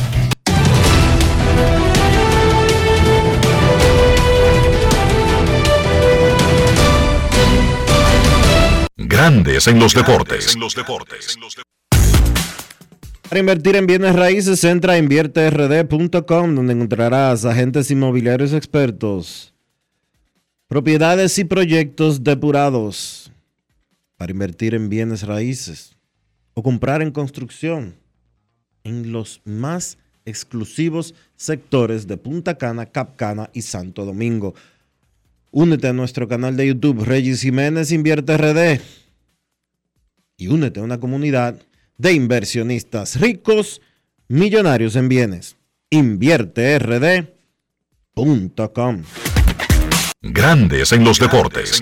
Grandes en los deportes. Para invertir en bienes raíces, entra a invierterd.com, donde encontrarás agentes inmobiliarios expertos, propiedades y proyectos depurados. Para invertir en bienes raíces o comprar en construcción en los más exclusivos sectores de Punta Cana, Capcana y Santo Domingo. Únete a nuestro canal de YouTube, Regis Jiménez Invierte RD y únete a una comunidad de inversionistas ricos, millonarios en bienes. InvierteRD.com. Grandes en los deportes.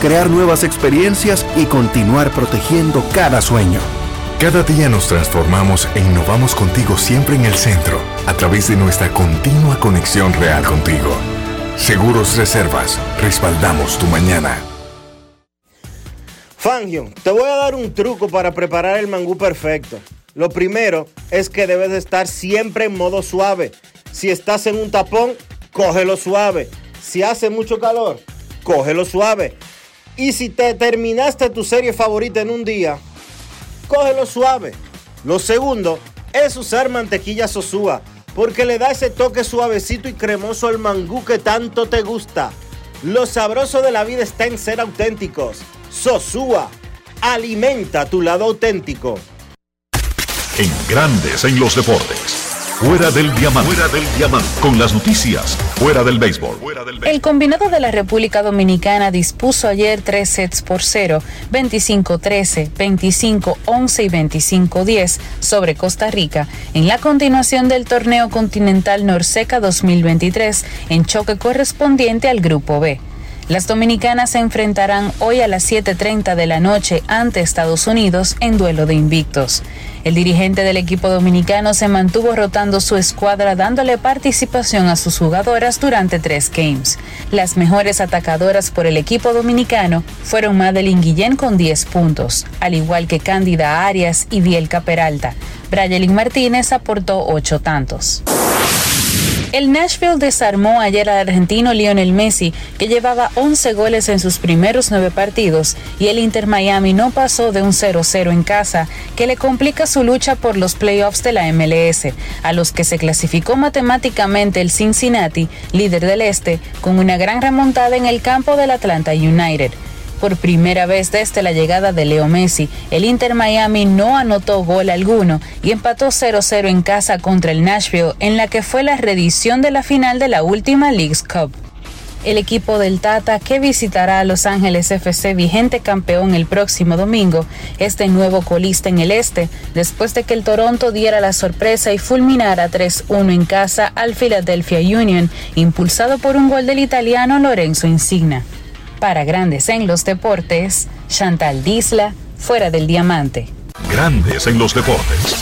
crear nuevas experiencias y continuar protegiendo cada sueño. Cada día nos transformamos e innovamos contigo siempre en el centro, a través de nuestra continua conexión real contigo. Seguros Reservas, respaldamos tu mañana. Fangio, te voy a dar un truco para preparar el mangú perfecto. Lo primero es que debes de estar siempre en modo suave. Si estás en un tapón, cógelo suave. Si hace mucho calor, cógelo suave. Y si te terminaste tu serie favorita en un día, cógelo suave. Lo segundo es usar mantequilla Sosúa. porque le da ese toque suavecito y cremoso al mangú que tanto te gusta. Lo sabroso de la vida está en ser auténticos. Sosúa, alimenta tu lado auténtico. En grandes en los deportes. Fuera del diamante. Fuera del diamante. Con las noticias. Fuera del béisbol. El combinado de la República Dominicana dispuso ayer tres sets por cero, 25-13, 25-11 y 25-10 sobre Costa Rica en la continuación del torneo continental Norseca 2023 en choque correspondiente al Grupo B. Las dominicanas se enfrentarán hoy a las 7.30 de la noche ante Estados Unidos en duelo de invictos. El dirigente del equipo dominicano se mantuvo rotando su escuadra dándole participación a sus jugadoras durante tres games. Las mejores atacadoras por el equipo dominicano fueron Madeline Guillén con 10 puntos, al igual que Cándida Arias y Bielka Peralta. Brayelin Martínez aportó 8 tantos. El Nashville desarmó ayer al argentino Lionel Messi, que llevaba 11 goles en sus primeros nueve partidos, y el Inter Miami no pasó de un 0-0 en casa, que le complica su lucha por los playoffs de la MLS, a los que se clasificó matemáticamente el Cincinnati, líder del este, con una gran remontada en el campo del Atlanta United. Por primera vez desde la llegada de Leo Messi, el Inter Miami no anotó gol alguno y empató 0-0 en casa contra el Nashville en la que fue la reedición de la final de la última League's Cup. El equipo del Tata, que visitará a Los Ángeles FC vigente campeón el próximo domingo, es de nuevo colista en el este, después de que el Toronto diera la sorpresa y fulminara 3-1 en casa al Philadelphia Union, impulsado por un gol del italiano Lorenzo Insigna. Para Grandes en los Deportes, Chantal Disla, fuera del diamante. Grandes en los Deportes.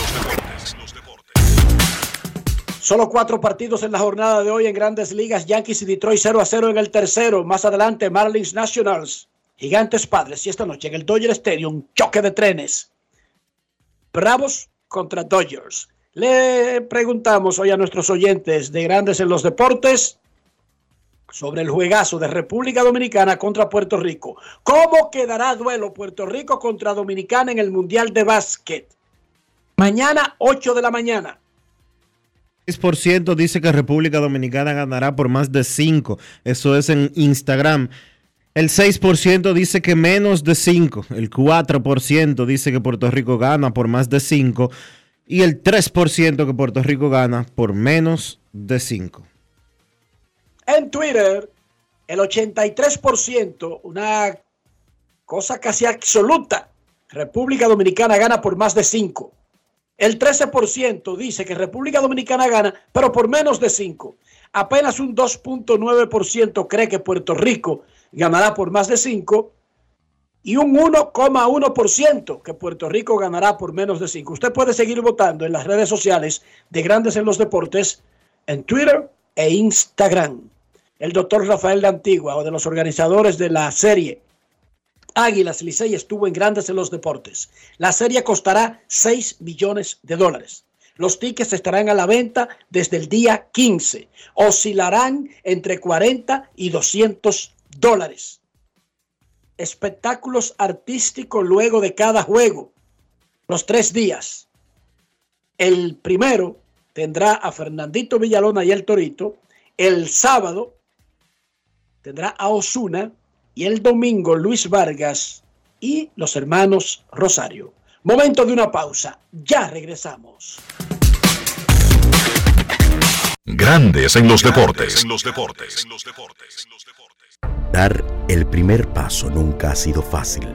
Solo cuatro partidos en la jornada de hoy en Grandes Ligas. Yankees y Detroit 0 a 0 en el tercero. Más adelante, Marlins Nationals. Gigantes Padres. Y esta noche en el Dodger Stadium, choque de trenes. Bravos contra Dodgers. Le preguntamos hoy a nuestros oyentes de Grandes en los Deportes sobre el juegazo de República Dominicana contra Puerto Rico. ¿Cómo quedará duelo Puerto Rico contra Dominicana en el Mundial de Básquet? Mañana, 8 de la mañana. 6% dice que República Dominicana ganará por más de 5. Eso es en Instagram. El 6% dice que menos de 5. El 4% dice que Puerto Rico gana por más de 5. Y el 3% que Puerto Rico gana por menos de 5. En Twitter, el 83%, una cosa casi absoluta, República Dominicana gana por más de 5. El 13% dice que República Dominicana gana, pero por menos de 5. Apenas un 2.9% cree que Puerto Rico ganará por más de 5 y un 1,1% que Puerto Rico ganará por menos de 5. Usted puede seguir votando en las redes sociales de Grandes en los Deportes, en Twitter e Instagram el doctor Rafael de Antigua o de los organizadores de la serie Águilas Licey estuvo en Grandes en los Deportes. La serie costará 6 millones de dólares. Los tickets estarán a la venta desde el día 15. Oscilarán entre 40 y 200 dólares. Espectáculos artísticos luego de cada juego. Los tres días. El primero tendrá a Fernandito Villalona y el Torito. El sábado tendrá a Osuna y el domingo Luis Vargas y los hermanos Rosario. Momento de una pausa. Ya regresamos. Grandes en los deportes. En los deportes. Dar el primer paso nunca ha sido fácil,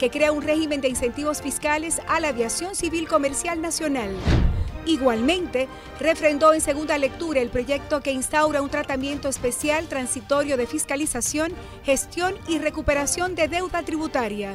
que crea un régimen de incentivos fiscales a la aviación civil comercial nacional. Igualmente, refrendó en segunda lectura el proyecto que instaura un tratamiento especial transitorio de fiscalización, gestión y recuperación de deuda tributaria.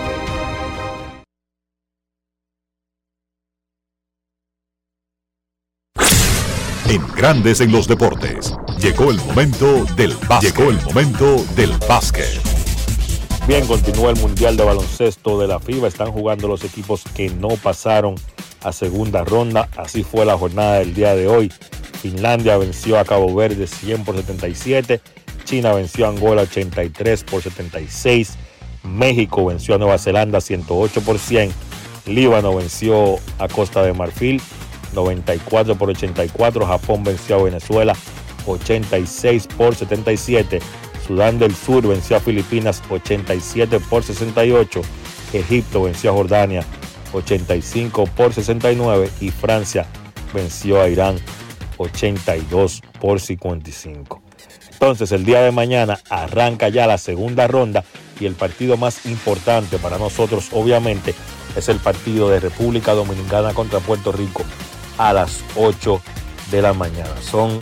En Grandes en los Deportes. Llegó el momento del básquet. Llegó el momento del básquet. Bien, continúa el Mundial de Baloncesto de la FIBA. Están jugando los equipos que no pasaron a segunda ronda. Así fue la jornada del día de hoy. Finlandia venció a Cabo Verde 100 por 77. China venció a Angola 83 por 76. México venció a Nueva Zelanda 108 por 100. Líbano venció a Costa de Marfil 94 por 84. Japón venció a Venezuela 86 por 77. Sudán del Sur venció a Filipinas 87 por 68. Egipto venció a Jordania 85 por 69 y Francia venció a Irán 82 por 55. Entonces el día de mañana arranca ya la segunda ronda y el partido más importante para nosotros obviamente es el partido de República Dominicana contra Puerto Rico a las 8 de la mañana. Son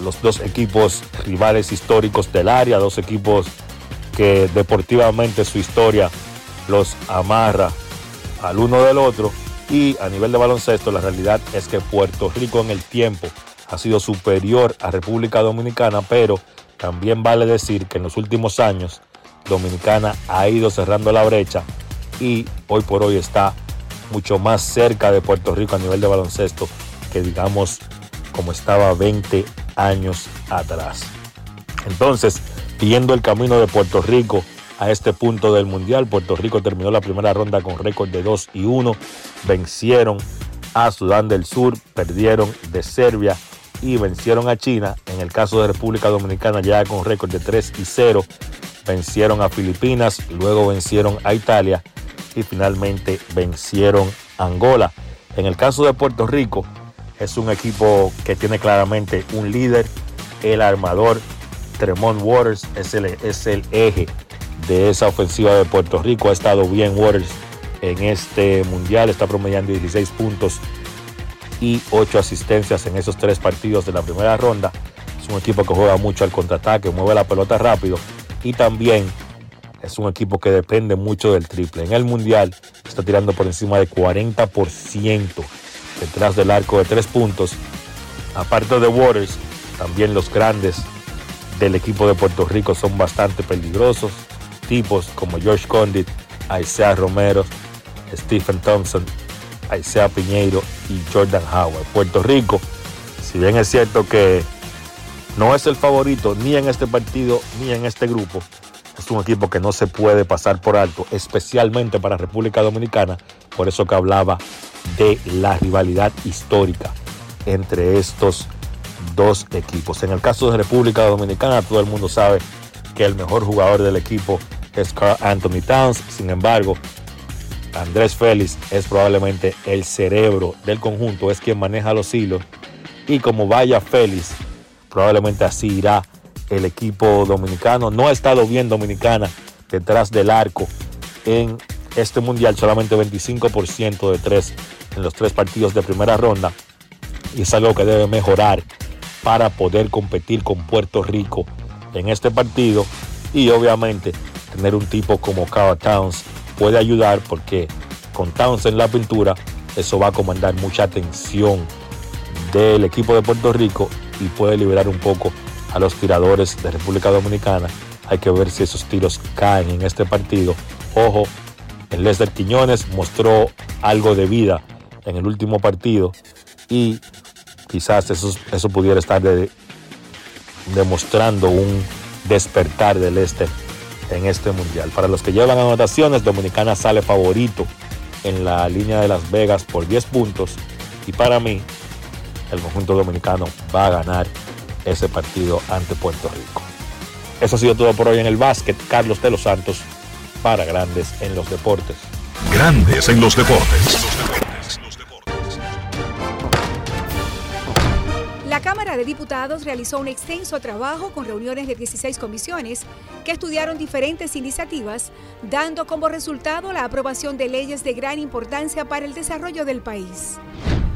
los dos equipos rivales históricos del área, dos equipos que deportivamente su historia los amarra al uno del otro y a nivel de baloncesto la realidad es que Puerto Rico en el tiempo ha sido superior a República Dominicana, pero también vale decir que en los últimos años Dominicana ha ido cerrando la brecha y hoy por hoy está mucho más cerca de Puerto Rico a nivel de baloncesto que digamos como estaba 20 años atrás. Entonces, siguiendo el camino de Puerto Rico a este punto del Mundial, Puerto Rico terminó la primera ronda con récord de 2 y 1, vencieron a Sudán del Sur, perdieron de Serbia y vencieron a China. En el caso de República Dominicana ya con récord de 3 y 0, vencieron a Filipinas, luego vencieron a Italia y finalmente vencieron Angola. En el caso de Puerto Rico, es un equipo que tiene claramente un líder, el armador Tremont Waters es el, es el eje de esa ofensiva de Puerto Rico. Ha estado bien Waters en este mundial, está promediando 16 puntos y 8 asistencias en esos tres partidos de la primera ronda. Es un equipo que juega mucho al contraataque, mueve la pelota rápido y también es un equipo que depende mucho del triple. En el Mundial está tirando por encima de 40% detrás del arco de tres puntos. Aparte de Waters, también los grandes del equipo de Puerto Rico son bastante peligrosos. Tipos como George Condit, Isaiah Romero, Stephen Thompson, Isaiah Piñeiro y Jordan Howard. Puerto Rico, si bien es cierto que no es el favorito ni en este partido ni en este grupo, es un equipo que no se puede pasar por alto, especialmente para República Dominicana, por eso que hablaba de la rivalidad histórica entre estos dos equipos. En el caso de República Dominicana, todo el mundo sabe que el mejor jugador del equipo es Carl Anthony Towns, sin embargo, Andrés Félix es probablemente el cerebro del conjunto, es quien maneja los hilos y como vaya Félix, probablemente así irá el equipo dominicano. No ha estado bien Dominicana detrás del arco en este mundial, solamente 25% de tres en los tres partidos de primera ronda. Y es algo que debe mejorar para poder competir con Puerto Rico en este partido. Y obviamente tener un tipo como Carl Towns puede ayudar porque con Towns en la pintura eso va a comandar mucha atención del equipo de Puerto Rico y puede liberar un poco a los tiradores de República Dominicana. Hay que ver si esos tiros caen en este partido. Ojo, el Lester Quiñones mostró algo de vida en el último partido y quizás eso, eso pudiera estar demostrando un despertar del Lester en este mundial. Para los que llevan anotaciones, Dominicana sale favorito en la línea de Las Vegas por 10 puntos y para mí el conjunto dominicano va a ganar ese partido ante Puerto Rico. Eso ha sido todo por hoy en el básquet. Carlos de los Santos para Grandes en los Deportes. Grandes en los Deportes. La Cámara de Diputados realizó un extenso trabajo con reuniones de 16 comisiones que estudiaron diferentes iniciativas, dando como resultado la aprobación de leyes de gran importancia para el desarrollo del país.